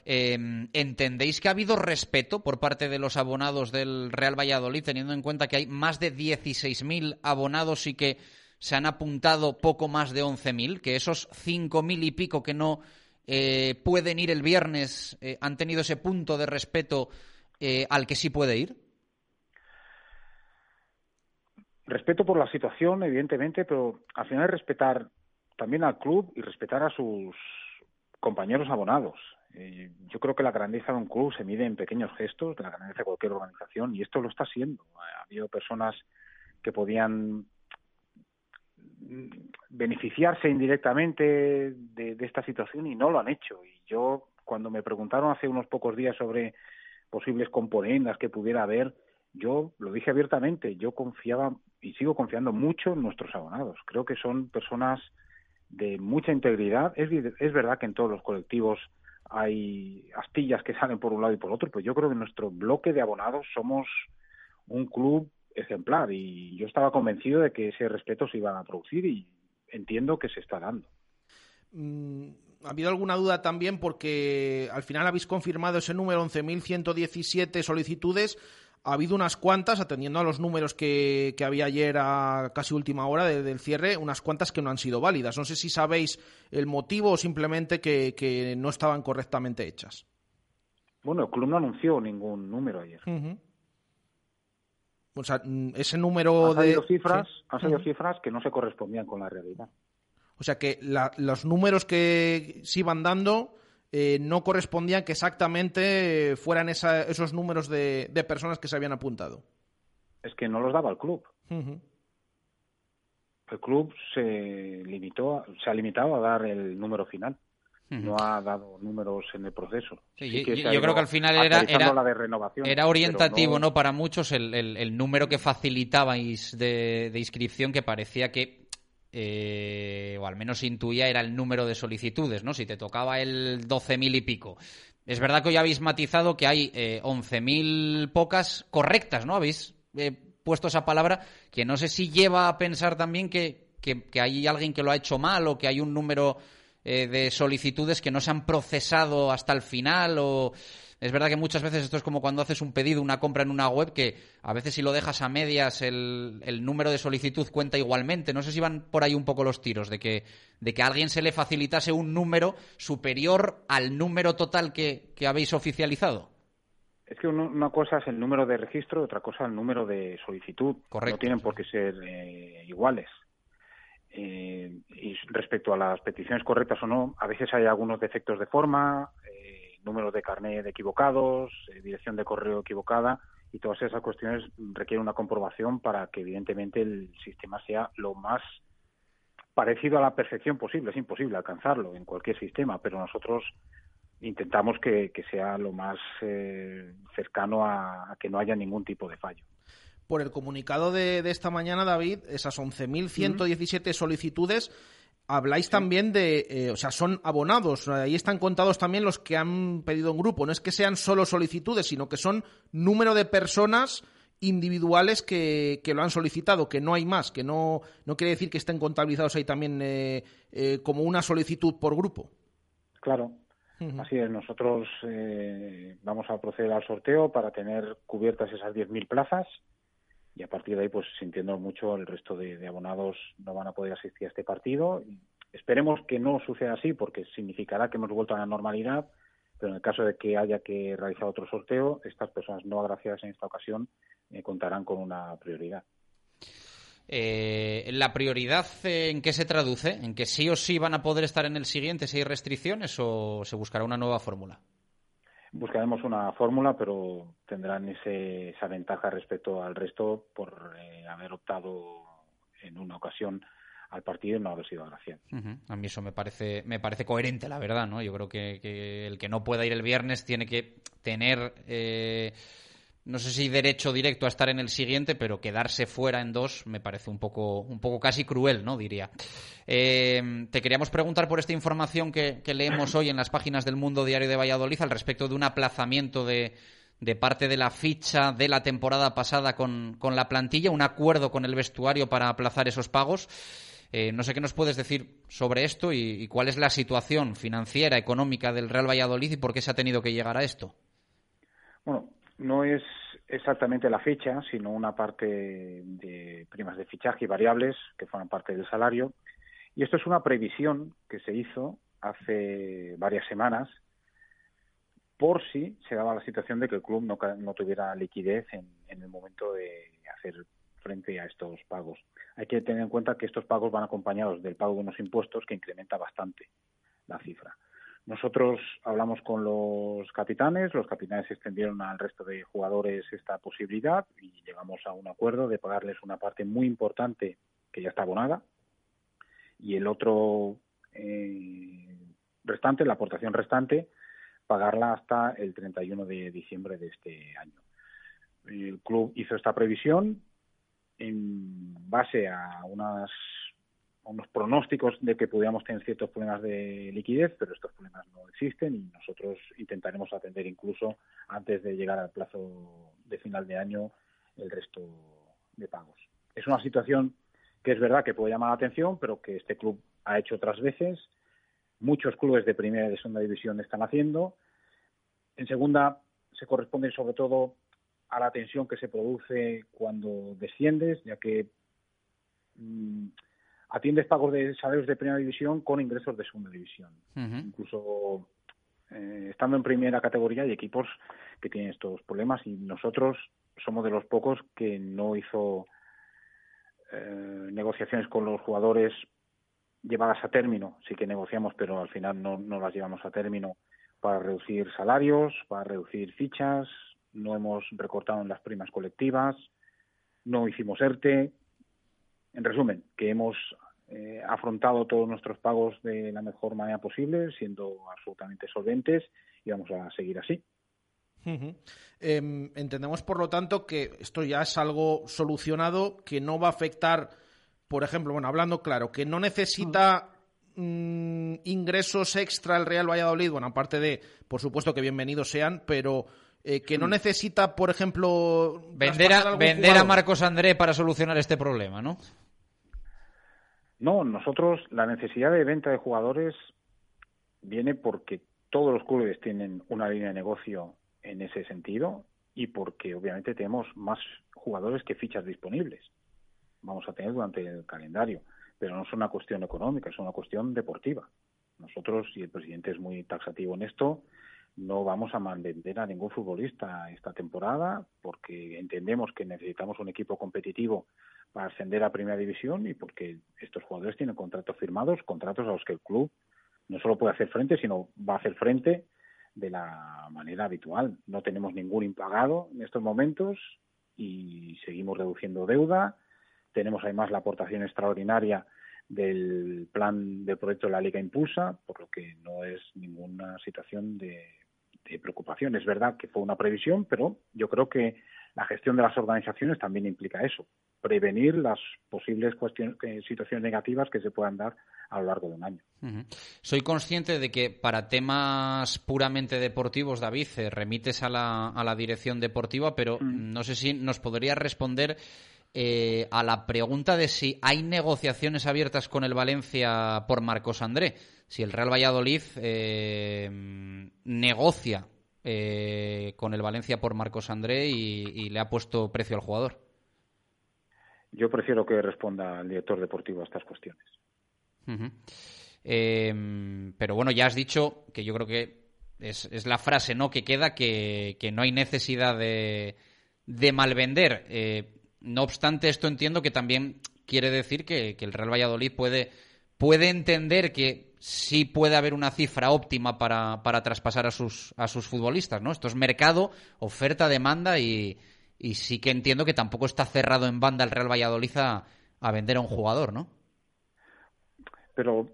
Em, ¿Entendéis que ha habido respeto por parte de los abonados del Real Valladolid, teniendo en cuenta que hay más de 16.000 abonados y que se han apuntado poco más de 11.000, que esos 5.000 y pico que no eh, pueden ir el viernes eh, han tenido ese punto de respeto al que sí puede ir? Respeto por la situación, evidentemente, pero al final respetar también al club y respetar a sus compañeros abonados. yo creo que la grandeza de un club se mide en pequeños gestos, de la grandeza de cualquier organización, y esto lo está siendo. Ha habido personas que podían beneficiarse indirectamente de, esta situación y no lo han hecho. Y yo, cuando me preguntaron hace unos pocos días sobre posibles componentes que pudiera haber, yo lo dije abiertamente, yo confiaba y sigo confiando mucho en nuestros abonados. Creo que son personas de mucha integridad. Es, es verdad que en todos los colectivos hay astillas que salen por un lado y por otro, pero yo creo que en nuestro bloque de abonados somos un club ejemplar y yo estaba convencido de que ese respeto se iba a producir y entiendo que se está dando. Mm, ¿Ha habido alguna duda también porque al final habéis confirmado ese número 11.117 solicitudes? Ha habido unas cuantas, atendiendo a los números que, había ayer a casi última hora del cierre, unas cuantas que no han sido válidas. No sé si sabéis el motivo o simplemente que, no estaban correctamente hechas. Bueno, el club no anunció ningún número ayer. O sea, mm, ese número de... Cifras, Han salido cifras que no se correspondían con la realidad. O sea que los números que se iban dando eh, no correspondían que exactamente fueran esos números de, personas que se habían apuntado. Es que no los daba el club. El club se limitó, se ha limitado a dar el número final. No ha dado números en el proceso. yo, creo que al final era, era, orientativo no... para muchos el, número que facilitabais de inscripción que parecía que eh, o al menos intuía, era el número de solicitudes, ¿no? Si te tocaba el 12.000 y pico. Es verdad que hoy habéis matizado que hay eh, 11.000 pocas correctas, ¿no? Habéis eh, puesto esa palabra que no sé si lleva a pensar también que, que, hay alguien que lo ha hecho mal o que hay un número eh, de solicitudes que no se han procesado hasta el final o es verdad que muchas veces esto es como cuando haces un pedido, una compra en una web, que a veces si lo dejas a medias el, número de solicitud cuenta igualmente. No sé si van por ahí un poco los tiros, de que, de que a alguien se le facilitase un número superior al número total que, habéis oficializado. Es que una cosa es el número de registro, otra cosa el número de solicitud. Correcto. No tienen por qué ser eh, iguales. Eh, y respecto a las peticiones correctas o no, a veces hay algunos defectos de forma, números de carnet equivocados, eh, dirección de correo equivocada y todas esas cuestiones requieren una comprobación para que evidentemente el sistema sea lo más parecido a la perfección posible. Es imposible alcanzarlo en cualquier sistema, pero nosotros intentamos que, sea lo más eh, cercano a, que no haya ningún tipo de fallo. Por el comunicado de, esta mañana, David, esas 11.117 solicitudes habláis también de, eh, o sea, son abonados, ahí están contados también los que han pedido un grupo, no es que sean solo solicitudes, sino que son número de personas individuales que, que lo han solicitado, que no hay más, que no, no quiere decir que estén contabilizados ahí también eh, eh, como una solicitud por grupo. Claro, así es, nosotros vamos a proceder al sorteo para tener cubiertas esas 10.000 plazas y a partir de ahí, pues sintiendo mucho, el resto de, abonados no van a poder asistir a este partido. Esperemos que no suceda así, porque significará que hemos vuelto a la normalidad, pero en el caso de que haya que realizar otro sorteo, estas personas no agraciadas en esta ocasión eh, contarán con una prioridad. Eh, ¿La prioridad en qué se traduce? ¿En que sí o sí van a poder estar en el siguiente si hay restricciones o se buscará una nueva fórmula? Buscaremos una fórmula, pero tendrán ese, esa ventaja respecto al resto por eh, haber optado en una ocasión al partido y no haber sido agraciado. A mí eso me parece, me parece coherente, la verdad, ¿no? Yo creo que, el que no pueda ir el viernes tiene que tener eh, no sé si derecho directo a estar en el siguiente, pero quedarse fuera en dos me parece un poco, un poco casi cruel, ¿no? Diría. Eh, te queríamos preguntar por esta información que, leemos hoy en las páginas del Mundo Diario de Valladolid al respecto de un aplazamiento de, parte de la ficha de la temporada pasada con, la plantilla, un acuerdo con el vestuario para aplazar esos pagos. Eh, no sé qué nos puedes decir sobre esto y, y cuál es la situación financiera, económica del Real Valladolid y por qué se ha tenido que llegar a esto. Bueno, no es exactamente la fecha, sino una parte de primas de fichaje y variables que forman parte del salario. Y esto es una previsión que se hizo hace varias semanas por si se daba la situación de que el club no, no tuviera liquidez en, en el momento de hacer frente a estos pagos. Hay que tener en cuenta que estos pagos van acompañados del pago de unos impuestos que incrementa bastante la cifra. Nosotros hablamos con los capitanes, los capitanes extendieron al resto de jugadores esta posibilidad y llegamos a un acuerdo de pagarles una parte muy importante que ya está abonada y el otro eh, restante, la aportación restante, pagarla hasta el 31 de diciembre de este año. El club hizo esta previsión en base a unas unos pronósticos de que pudiéramos tener ciertos problemas de liquidez, pero estos problemas no existen y nosotros intentaremos atender incluso antes de llegar al plazo de final de año el resto de pagos. Es una situación que es verdad que puede llamar la atención, pero que este club ha hecho otras veces. Muchos clubes de primera y de segunda división están haciendo. En segunda se corresponde sobre todo a la tensión que se produce cuando desciendes, ya que mm, atiendes pagos de salarios de primera división con ingresos de segunda división. Incluso eh, estando en primera categoría hay equipos que tienen estos problemas y nosotros somos de los pocos que no hizo eh, negociaciones con los jugadores llevadas a término. Sí que negociamos, pero al final no, no las llevamos a término para reducir salarios, para reducir fichas, no hemos recortado en las primas colectivas, no hicimos ERTE. En resumen, que hemos eh, afrontado todos nuestros pagos de la mejor manera posible, siendo absolutamente solventes y vamos a seguir así. Em, entendemos, por lo tanto, que esto ya es algo solucionado, que no va a afectar, por ejemplo, bueno, hablando claro, que no necesita mm, ingresos extra el Real Valladolid, bueno, aparte de, por supuesto, que bienvenidos sean, pero eh, que no mm. necesita, por ejemplo, vender a, vender a Marcos André para solucionar este problema, ¿no? No, nosotros la necesidad de venta de jugadores viene porque todos los clubes tienen una línea de negocio en ese sentido y porque obviamente tenemos más jugadores que fichas disponibles. Vamos a tener durante el calendario, pero no es una cuestión económica, es una cuestión deportiva. Nosotros, y el presidente es muy taxativo en esto, no vamos a vender a ningún futbolista esta temporada porque entendemos que necesitamos un equipo competitivo para ascender a Primera División y porque estos jugadores tienen contratos firmados, contratos a los que el club no solo puede hacer frente, sino va a hacer frente de la manera habitual. No tenemos ningún impagado en estos momentos y seguimos reduciendo deuda. Tenemos además la aportación extraordinaria del plan de proyecto de la Liga Impulsa, por lo que no es ninguna situación de, preocupación. Es verdad que fue una previsión, pero yo creo que la gestión de las organizaciones también implica eso, prevenir las posibles cuestiones, eh, situaciones negativas que se puedan dar a lo largo de un año. Soy consciente de que para temas puramente deportivos, David, eh, remites a la, a la dirección deportiva, pero mm. no sé si nos podría responder eh, a la pregunta de si hay negociaciones abiertas con el Valencia por Marcos André. Si el Real Valladolid eh, negocia con el Valencia por Marcos André y, le ha puesto precio al jugador. Yo prefiero que responda el director deportivo a estas cuestiones. Em, pero bueno, ya has dicho que yo creo que es, la frase ¿no? que queda que, no hay necesidad de, de malvender. Eh, no obstante, esto entiendo que también quiere decir que, el Real Valladolid puede, puede entender que sí puede haber una cifra óptima para, para traspasar a sus, a sus futbolistas. ¿no? Esto es mercado, oferta, demanda y, y sí que entiendo que tampoco está cerrado en banda el Real Valladolid a, a vender a un jugador, ¿no? pero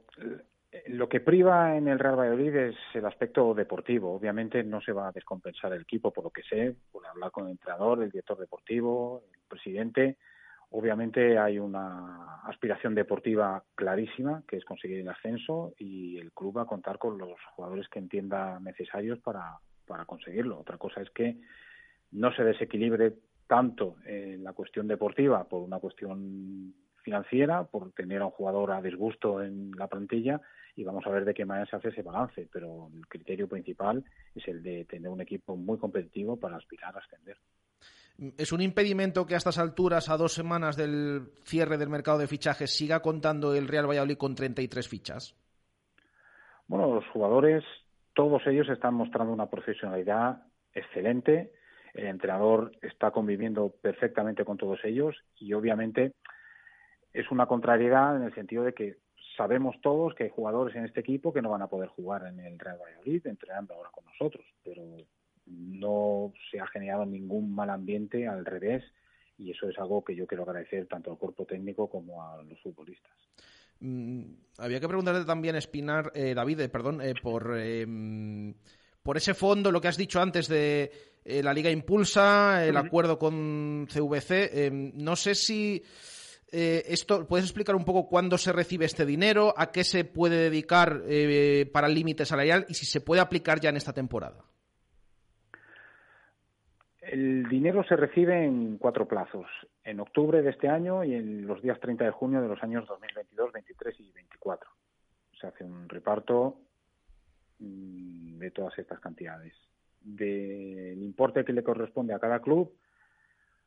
eh, lo que priva en el Real Valladolid es el aspecto deportivo. Obviamente no se va a descompensar el equipo, por lo que sé, por hablar con el entrenador, el director deportivo, el presidente. Obviamente hay una aspiración deportiva clarísima, que es conseguir el ascenso, y el club va a contar con los jugadores que entienda necesarios para, para conseguirlo. Otra cosa es que no se desequilibre tanto en la cuestión deportiva por una cuestión financiera por tener a un jugador a disgusto en la plantilla y vamos a ver de qué manera se hace ese balance, pero el criterio principal es el de tener un equipo muy competitivo para aspirar a ascender. ¿Es un impedimento que a estas alturas, a dos semanas del cierre del mercado de fichajes, siga contando el Real Valladolid con 33 fichas? Bueno, los jugadores, todos ellos están mostrando una profesionalidad excelente. El entrenador está conviviendo perfectamente con todos ellos y obviamente es una contrariedad en el sentido de que sabemos todos que hay jugadores en este equipo que no van a poder jugar en el Real Valladolid entrenando ahora con nosotros, pero no se ha generado ningún mal ambiente al revés y eso es algo que yo quiero agradecer tanto al cuerpo técnico como a los futbolistas. Mm, había que preguntarle también, Espinar, eh, David, eh, perdón, eh, por, por ese fondo, lo que has dicho antes de la Liga Impulsa, el acuerdo con CVC. no sé si eh, esto, ¿puedes explicar un poco cuándo se recibe este dinero, a qué se puede dedicar eh, para el límite salarial y si se puede aplicar ya en esta temporada? El dinero se recibe en cuatro plazos, en octubre de este año y en los días 30 de junio de los años 2022, 23 y 24. Se hace un reparto mm, de todas estas cantidades. Del importe que le corresponde a cada club,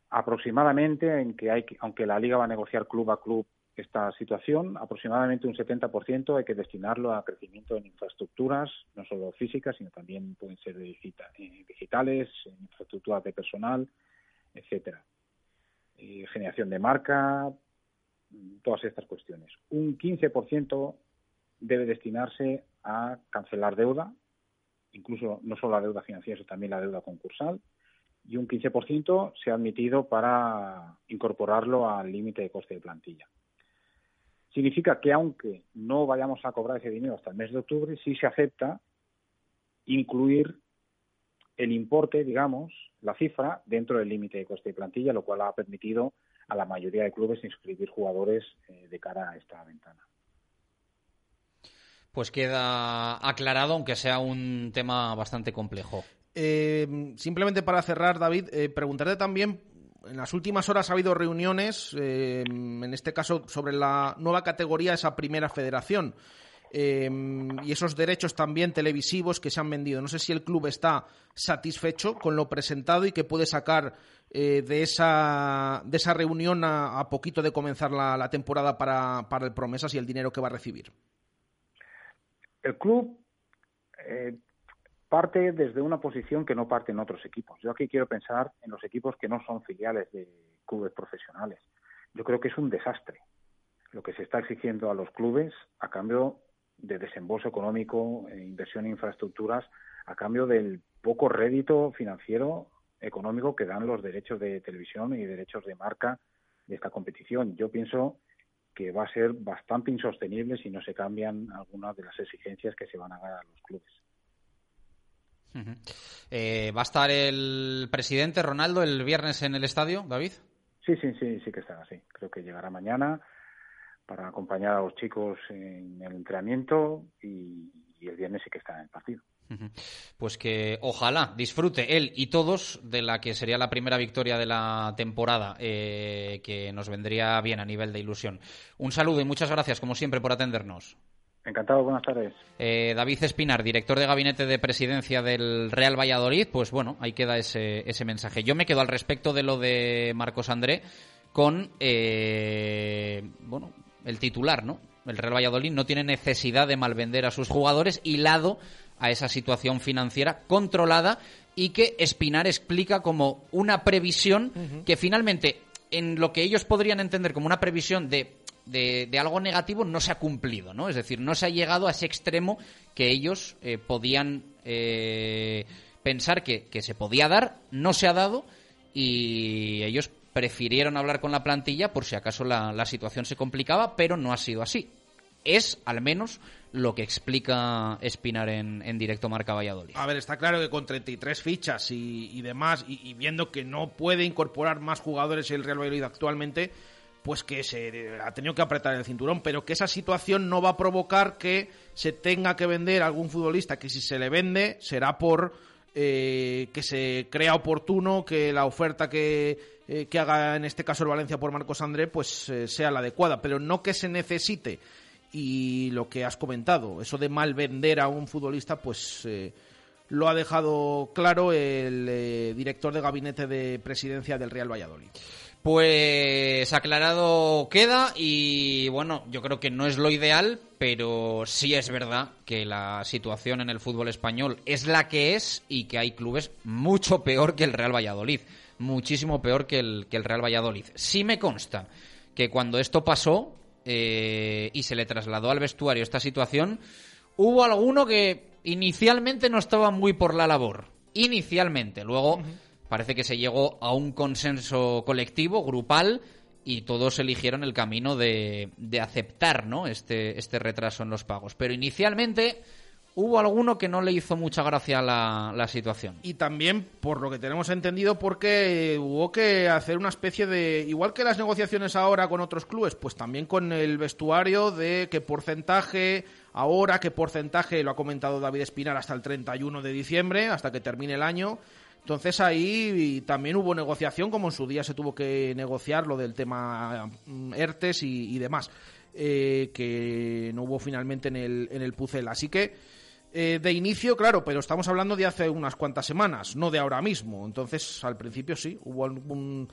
aproximadamente, en que hay, aunque la Liga va a negociar club a club esta situación, aproximadamente un 70% hay que destinarlo a crecimiento en infraestructuras, no solo físicas, sino también pueden ser eh, digitales, infraestructuras de personal, etcétera. generación de marca, todas estas cuestiones. Un 15% debe destinarse a cancelar deuda incluso no solo la deuda financiera, sino también la deuda concursal, y un 15% se ha admitido para incorporarlo al límite de coste de plantilla. Significa que aunque no vayamos a cobrar ese dinero hasta el mes de octubre, sí se acepta incluir el importe, digamos, la cifra, dentro del límite de coste de plantilla, lo cual ha permitido a la mayoría de clubes inscribir jugadores eh, de cara a esta ventana. Pues queda aclarado, aunque sea un tema bastante complejo. Eh, simplemente para cerrar, David, eh, preguntarte también, en las últimas horas ha habido reuniones, en este caso sobre la nueva categoría, esa primera federación. y esos derechos también televisivos que se han vendido. No sé si el club está satisfecho con lo presentado y que puede sacar eh, de, esa, de esa reunión a, poquito de comenzar la, temporada para, para, el Promesas y el dinero que va a recibir? El club eh, parte desde una posición que no parte en otros equipos. Yo aquí quiero pensar en los equipos que no son filiales de clubes profesionales. Yo creo que es un desastre lo que se está exigiendo a los clubes a cambio de desembolso económico, e inversión en infraestructuras, a cambio del poco rédito financiero económico que dan los derechos de televisión y derechos de marca de esta competición. Yo pienso que va a ser bastante insostenible si no se cambian algunas de las exigencias que se van a dar a los clubes. Eh, ¿Va a estar el presidente Ronaldo el viernes en el estadio, David? Sí, sí, sí, sí que estará así. Creo que llegará mañana para acompañar a los chicos en el entrenamiento y, y el viernes sí que estará en el partido. Pues que ojalá disfrute él y todos de la que sería la primera victoria de la temporada, eh, que nos vendría bien a nivel de ilusión. Un saludo y muchas gracias, como siempre, por atendernos. Encantado, buenas tardes. Eh, David Espinar, director de gabinete de presidencia del Real Valladolid, pues bueno, ahí queda ese, ese mensaje. Yo me quedo al respecto de lo de Marcos André con, eh, bueno, el titular, ¿no? El Real Valladolid no tiene necesidad de malvender a sus jugadores, hilado a esa situación financiera controlada y que Espinar explica como una previsión que finalmente en lo que ellos podrían entender como una previsión de, de, algo negativo no se ha cumplido, ¿no? Es decir, no se ha llegado a ese extremo que ellos eh, podían eh, pensar que, que se podía dar, no se ha dado y ellos prefirieron hablar con la plantilla por si acaso la, la situación se complicaba, pero no ha sido así. Es, al menos, lo que explica Espinar en, en, directo Marca Valladolid. A ver, está claro que con 33 fichas y, demás, y, viendo que no puede incorporar más jugadores el Real Valladolid actualmente, pues que se ha tenido que apretar el cinturón, pero que esa situación no va a provocar que se tenga que vender a algún futbolista, que si se le vende será por eh, que se crea oportuno que la oferta que, eh, que, haga en este caso el Valencia por Marcos André pues eh, sea la adecuada, pero no que se necesite y lo que has comentado, eso de mal vender a un futbolista, pues eh, lo ha dejado claro el eh, director de gabinete de presidencia del Real Valladolid. Pues aclarado queda y bueno, yo creo que no es lo ideal, pero sí es verdad que la situación en el fútbol español es la que es y que hay clubes mucho peor que el Real Valladolid, muchísimo peor que el, que el Real Valladolid. Sí me consta que cuando esto pasó, eh, y se le trasladó al vestuario esta situación, hubo alguno que inicialmente no estaba muy por la labor. Inicialmente. Luego parece que se llegó a un consenso colectivo, grupal, y todos eligieron el camino de, de aceptar ¿no? este, este retraso en los pagos. Pero inicialmente hubo alguno que no le hizo mucha gracia la, la, situación. Y también, por lo que tenemos entendido, porque hubo que hacer una especie de, igual que las negociaciones ahora con otros clubes, pues también con el vestuario de qué porcentaje, ahora qué porcentaje, lo ha comentado David Espinar, hasta el 31 de diciembre, hasta que termine el año. Entonces ahí también hubo negociación, como en su día se tuvo que negociar lo del tema mm, ERTES y, demás, eh, que no hubo finalmente en el, en el Pucel. Así que eh, de inicio, claro, pero estamos hablando de hace unas cuantas semanas, no de ahora mismo. Entonces, al principio sí, hubo un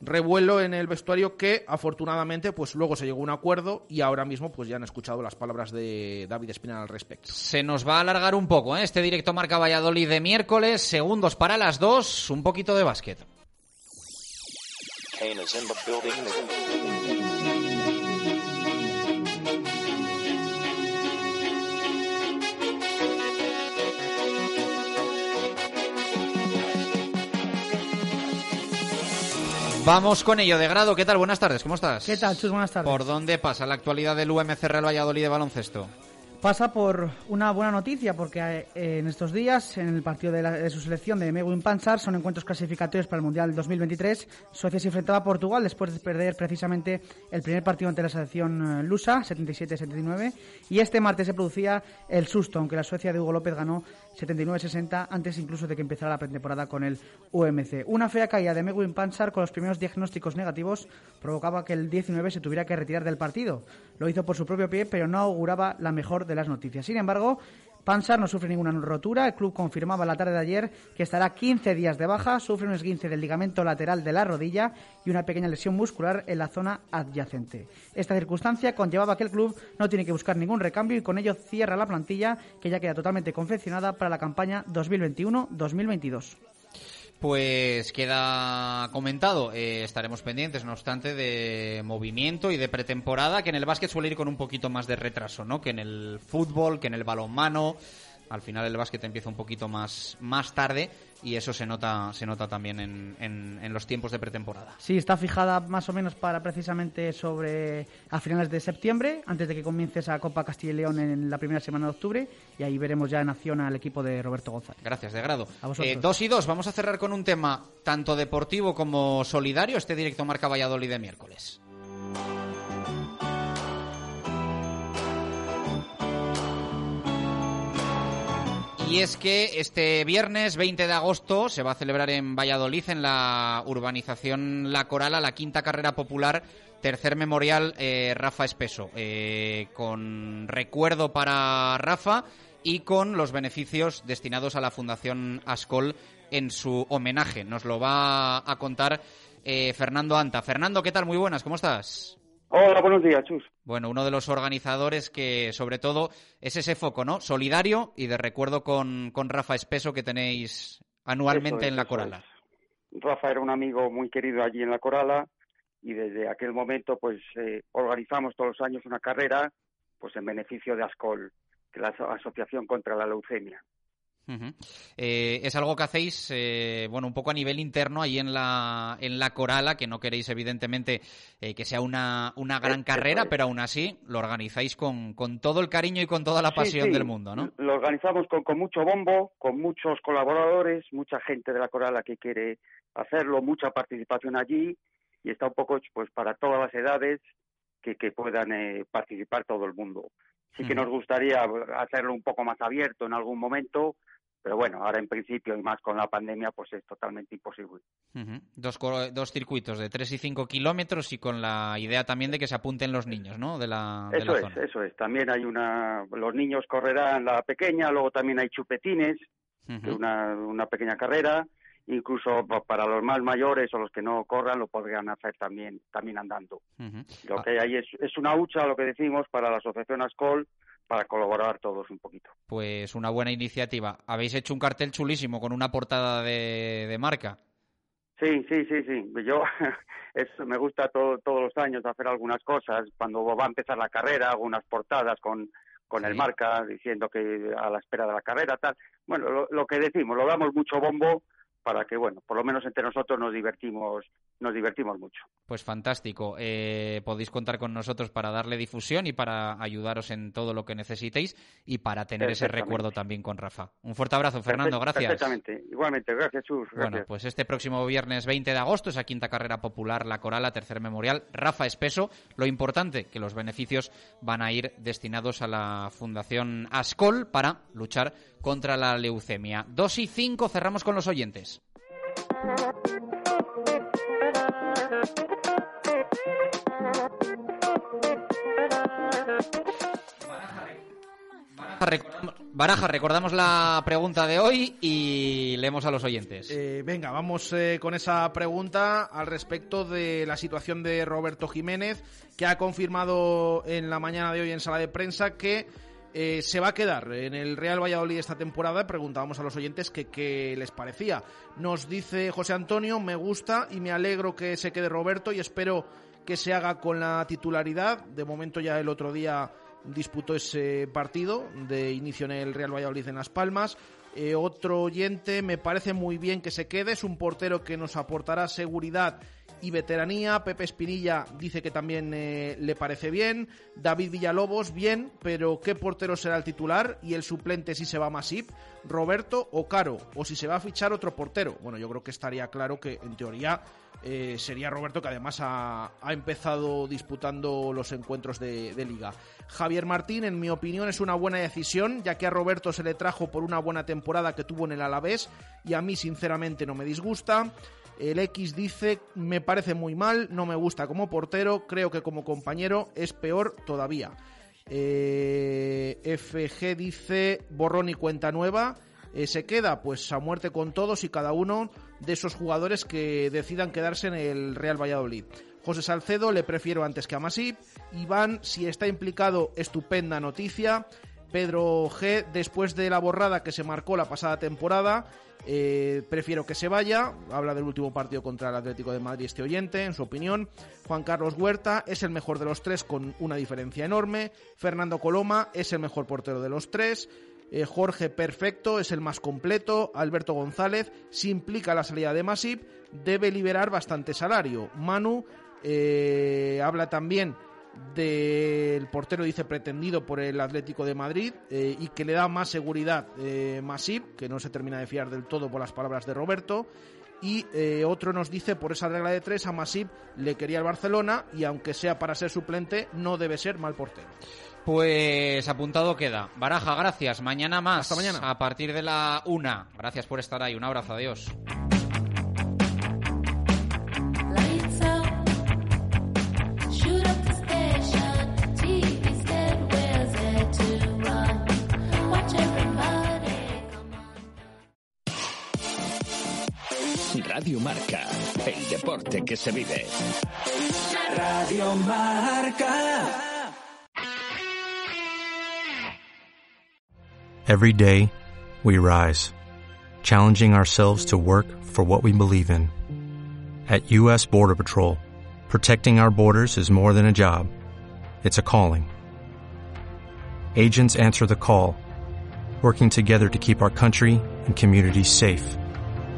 revuelo en el vestuario que afortunadamente pues luego se llegó a un acuerdo y ahora mismo pues ya han escuchado las palabras de David Espinal al respecto. Se nos va a alargar un poco ¿eh? este directo Marca Valladolid de miércoles, segundos para las dos, un poquito de básquet. Vamos con ello, de grado. ¿Qué tal? Buenas tardes, ¿cómo estás? ¿Qué tal, Chus? Buenas tardes. ¿Por dónde pasa la actualidad del UMC Real Valladolid de baloncesto? Pasa por una buena noticia porque eh, en estos días, en el partido de, la- de su selección de Meguin Pansar, son encuentros clasificatorios para el Mundial 2023. Suecia se enfrentaba a Portugal después de perder precisamente el primer partido ante la selección eh, lusa, 77-79. Y este martes se producía el susto, aunque la Suecia de Hugo López ganó 79-60 antes incluso de que empezara la pretemporada con el UMC. Una fea caída de Meguin Pansar con los primeros diagnósticos negativos provocaba que el 19 se tuviera que retirar del partido. Lo hizo por su propio pie, pero no auguraba la mejor de las noticias. Sin embargo, Pansar no sufre ninguna rotura. El club confirmaba la tarde de ayer que estará 15 días de baja. Sufre un esguince del ligamento lateral de la rodilla y una pequeña lesión muscular en la zona adyacente. Esta circunstancia conllevaba que el club no tiene que buscar ningún recambio y con ello cierra la plantilla que ya queda totalmente confeccionada para la campaña 2021-2022. Pues queda comentado, eh, estaremos pendientes, no obstante, de movimiento y de pretemporada, que en el básquet suele ir con un poquito más de retraso, ¿no? Que en el fútbol, que en el balonmano. Al final el básquet empieza un poquito más, más tarde y eso se nota, se nota también en, en- en los tiempos de pretemporada. Sí, está fijada más o menos para precisamente sobre a finales de septiembre, antes de que comience esa Copa Castilla y León en la primera semana de octubre, y ahí veremos ya en acción al equipo de Roberto González. Gracias, de grado. A vosotros. Eh, dos y dos, vamos a cerrar con un tema tanto deportivo como solidario, este directo marca Valladolid de miércoles. Y es que este viernes 20 de agosto se va a celebrar en Valladolid, en la urbanización La Corala, la quinta carrera popular, tercer memorial eh, Rafa Espeso, eh, con recuerdo para Rafa y con los beneficios destinados a la Fundación Ascol en su homenaje. Nos lo va a contar eh, Fernando Anta. Fernando, ¿qué tal? Muy buenas, ¿cómo estás? Hola, buenos días, Chus. Bueno, uno de los organizadores que sobre todo es ese foco, ¿no? Solidario y de recuerdo con, con Rafa Espeso que tenéis anualmente es, en la Corala. Rafa era un amigo muy querido allí en la Corala y desde aquel momento pues eh, organizamos todos los años una carrera pues en beneficio de ASCOL, que es la aso- Asociación contra la Leucemia. Eh, es algo que hacéis, eh, bueno, un poco a nivel interno ahí en la, en la Corala, que no queréis evidentemente eh, que sea una, una gran carrera, pero aún así lo organizáis con, con todo el cariño y con toda la pasión sí, del mundo, ¿no? Lo organizamos con, con mucho bombo, con muchos colaboradores, mucha gente de la Corala que quiere hacerlo, mucha participación allí y está un poco pues para todas las edades que, que puedan eh, participar todo el mundo. Sí que nos gustaría hacerlo un poco más abierto en algún momento, pero bueno, ahora en principio y más con la pandemia pues es totalmente imposible. Dos, dos circuitos de 3 y 5 kilómetros y con la idea también de que se apunten los niños, ¿no? De la, de Eso la es, zona. eso es. También hay una, los niños correrán la pequeña, luego también hay chupetines, una, una pequeña carrera, incluso pa- para los más mayores o los que no corran lo podrían hacer también, también andando. Lo que hay ahí es, es una hucha, lo que decimos, para la asociación ASCOL, para colaborar todos un poquito. Pues una buena iniciativa. Habéis hecho un cartel chulísimo con una portada de, de marca. Sí, sí, sí, sí. Yo [LAUGHS] me gusta todo- todos los años hacer algunas cosas. Cuando va a empezar la carrera, algunas portadas con, con el marca diciendo que a la espera de la carrera, tal. Bueno, lo, lo que decimos, lo damos mucho bombo para que, bueno, por lo menos entre nosotros nos divertimos, nos divertimos mucho. Pues fantástico. Eh, podéis contar con nosotros para darle difusión y para ayudaros en todo lo que necesitéis y para tener ese recuerdo también con Rafa. Un fuerte abrazo, Fernando. Perfect- Gracias. Perfectamente. Igualmente, gracias, Chus. Bueno, pues este próximo viernes 20 de agosto, esa quinta carrera popular, la Corala, tercer memorial, Rafa Espeso. Lo importante, que los beneficios van a ir destinados a la Fundación Ascol para luchar contra la leucemia. Dos y cinco, cerramos con los oyentes. Baraja, recordamos la pregunta de hoy y leemos a los oyentes. Eh, venga, vamos eh, con esa pregunta al respecto de la situación de Roberto Jiménez, que ha confirmado en la mañana de hoy en sala de prensa que eh, se va a quedar en el Real Valladolid esta temporada. Preguntábamos a los oyentes qué les parecía. Nos dice José Antonio, me gusta y me alegro que se quede Roberto y espero que se haga con la titularidad. De momento ya el otro día disputó ese partido de inicio en el Real Valladolid en Las Palmas. Eh, otro oyente, me parece muy bien que se quede, es un portero que nos aportará seguridad y veteranía. Pepe Espinilla dice que también eh, le parece bien. David Villalobos, bien, pero ¿qué portero será el titular y el suplente si se va Masip? ¿Roberto o Caro? ¿O si se va a fichar otro portero? Bueno, yo creo que estaría claro que en teoría eh, sería Roberto, que además ha, empezado disputando los encuentros de, de, liga. Javier Martín, en mi opinión, es una buena decisión, ya que a Roberto se le trajo por una buena temporada que tuvo en el Alavés y a mí sinceramente no me disgusta. El X dice, me parece muy mal, no me gusta como portero, creo que como compañero es peor todavía. Eh, FG dice, borrón y cuenta nueva. Eh, se queda pues a muerte con todos y cada uno de esos jugadores que decidan quedarse en el Real Valladolid. José Salcedo le prefiero antes que a Masip. Iván, si está implicado, estupenda noticia. Pedro G, después de la borrada que se marcó la pasada temporada, eh, prefiero que se vaya. Habla del último partido contra el Atlético de Madrid este oyente, en su opinión. Juan Carlos Huerta es el mejor de los tres con una diferencia enorme. Fernando Coloma es el mejor portero de los tres. Eh, Jorge Perfecto es el más completo. Alberto González, si implica la salida de Masip, debe liberar bastante salario. Manu eh, habla también del portero, dice, pretendido por el Atlético de Madrid eh, y que le da más seguridad eh, Masip, que no se termina de fiar del todo por las palabras de Roberto. Y eh, otro nos dice, por esa regla de tres, a Masip le quería el Barcelona y aunque sea para ser suplente, no debe ser mal portero. Pues apuntado queda. Baraja, gracias. Mañana más. Hasta mañana. A partir de la una. Gracias por estar ahí. Un abrazo. Adiós. Radio Marca, el deporte que se vive. Radio Marca. Every day, we rise, challenging ourselves to work for what we believe in. At U.S. Border Patrol, protecting our borders is more than a job. It's a calling. Agents answer the call, working together to keep our country and communities safe.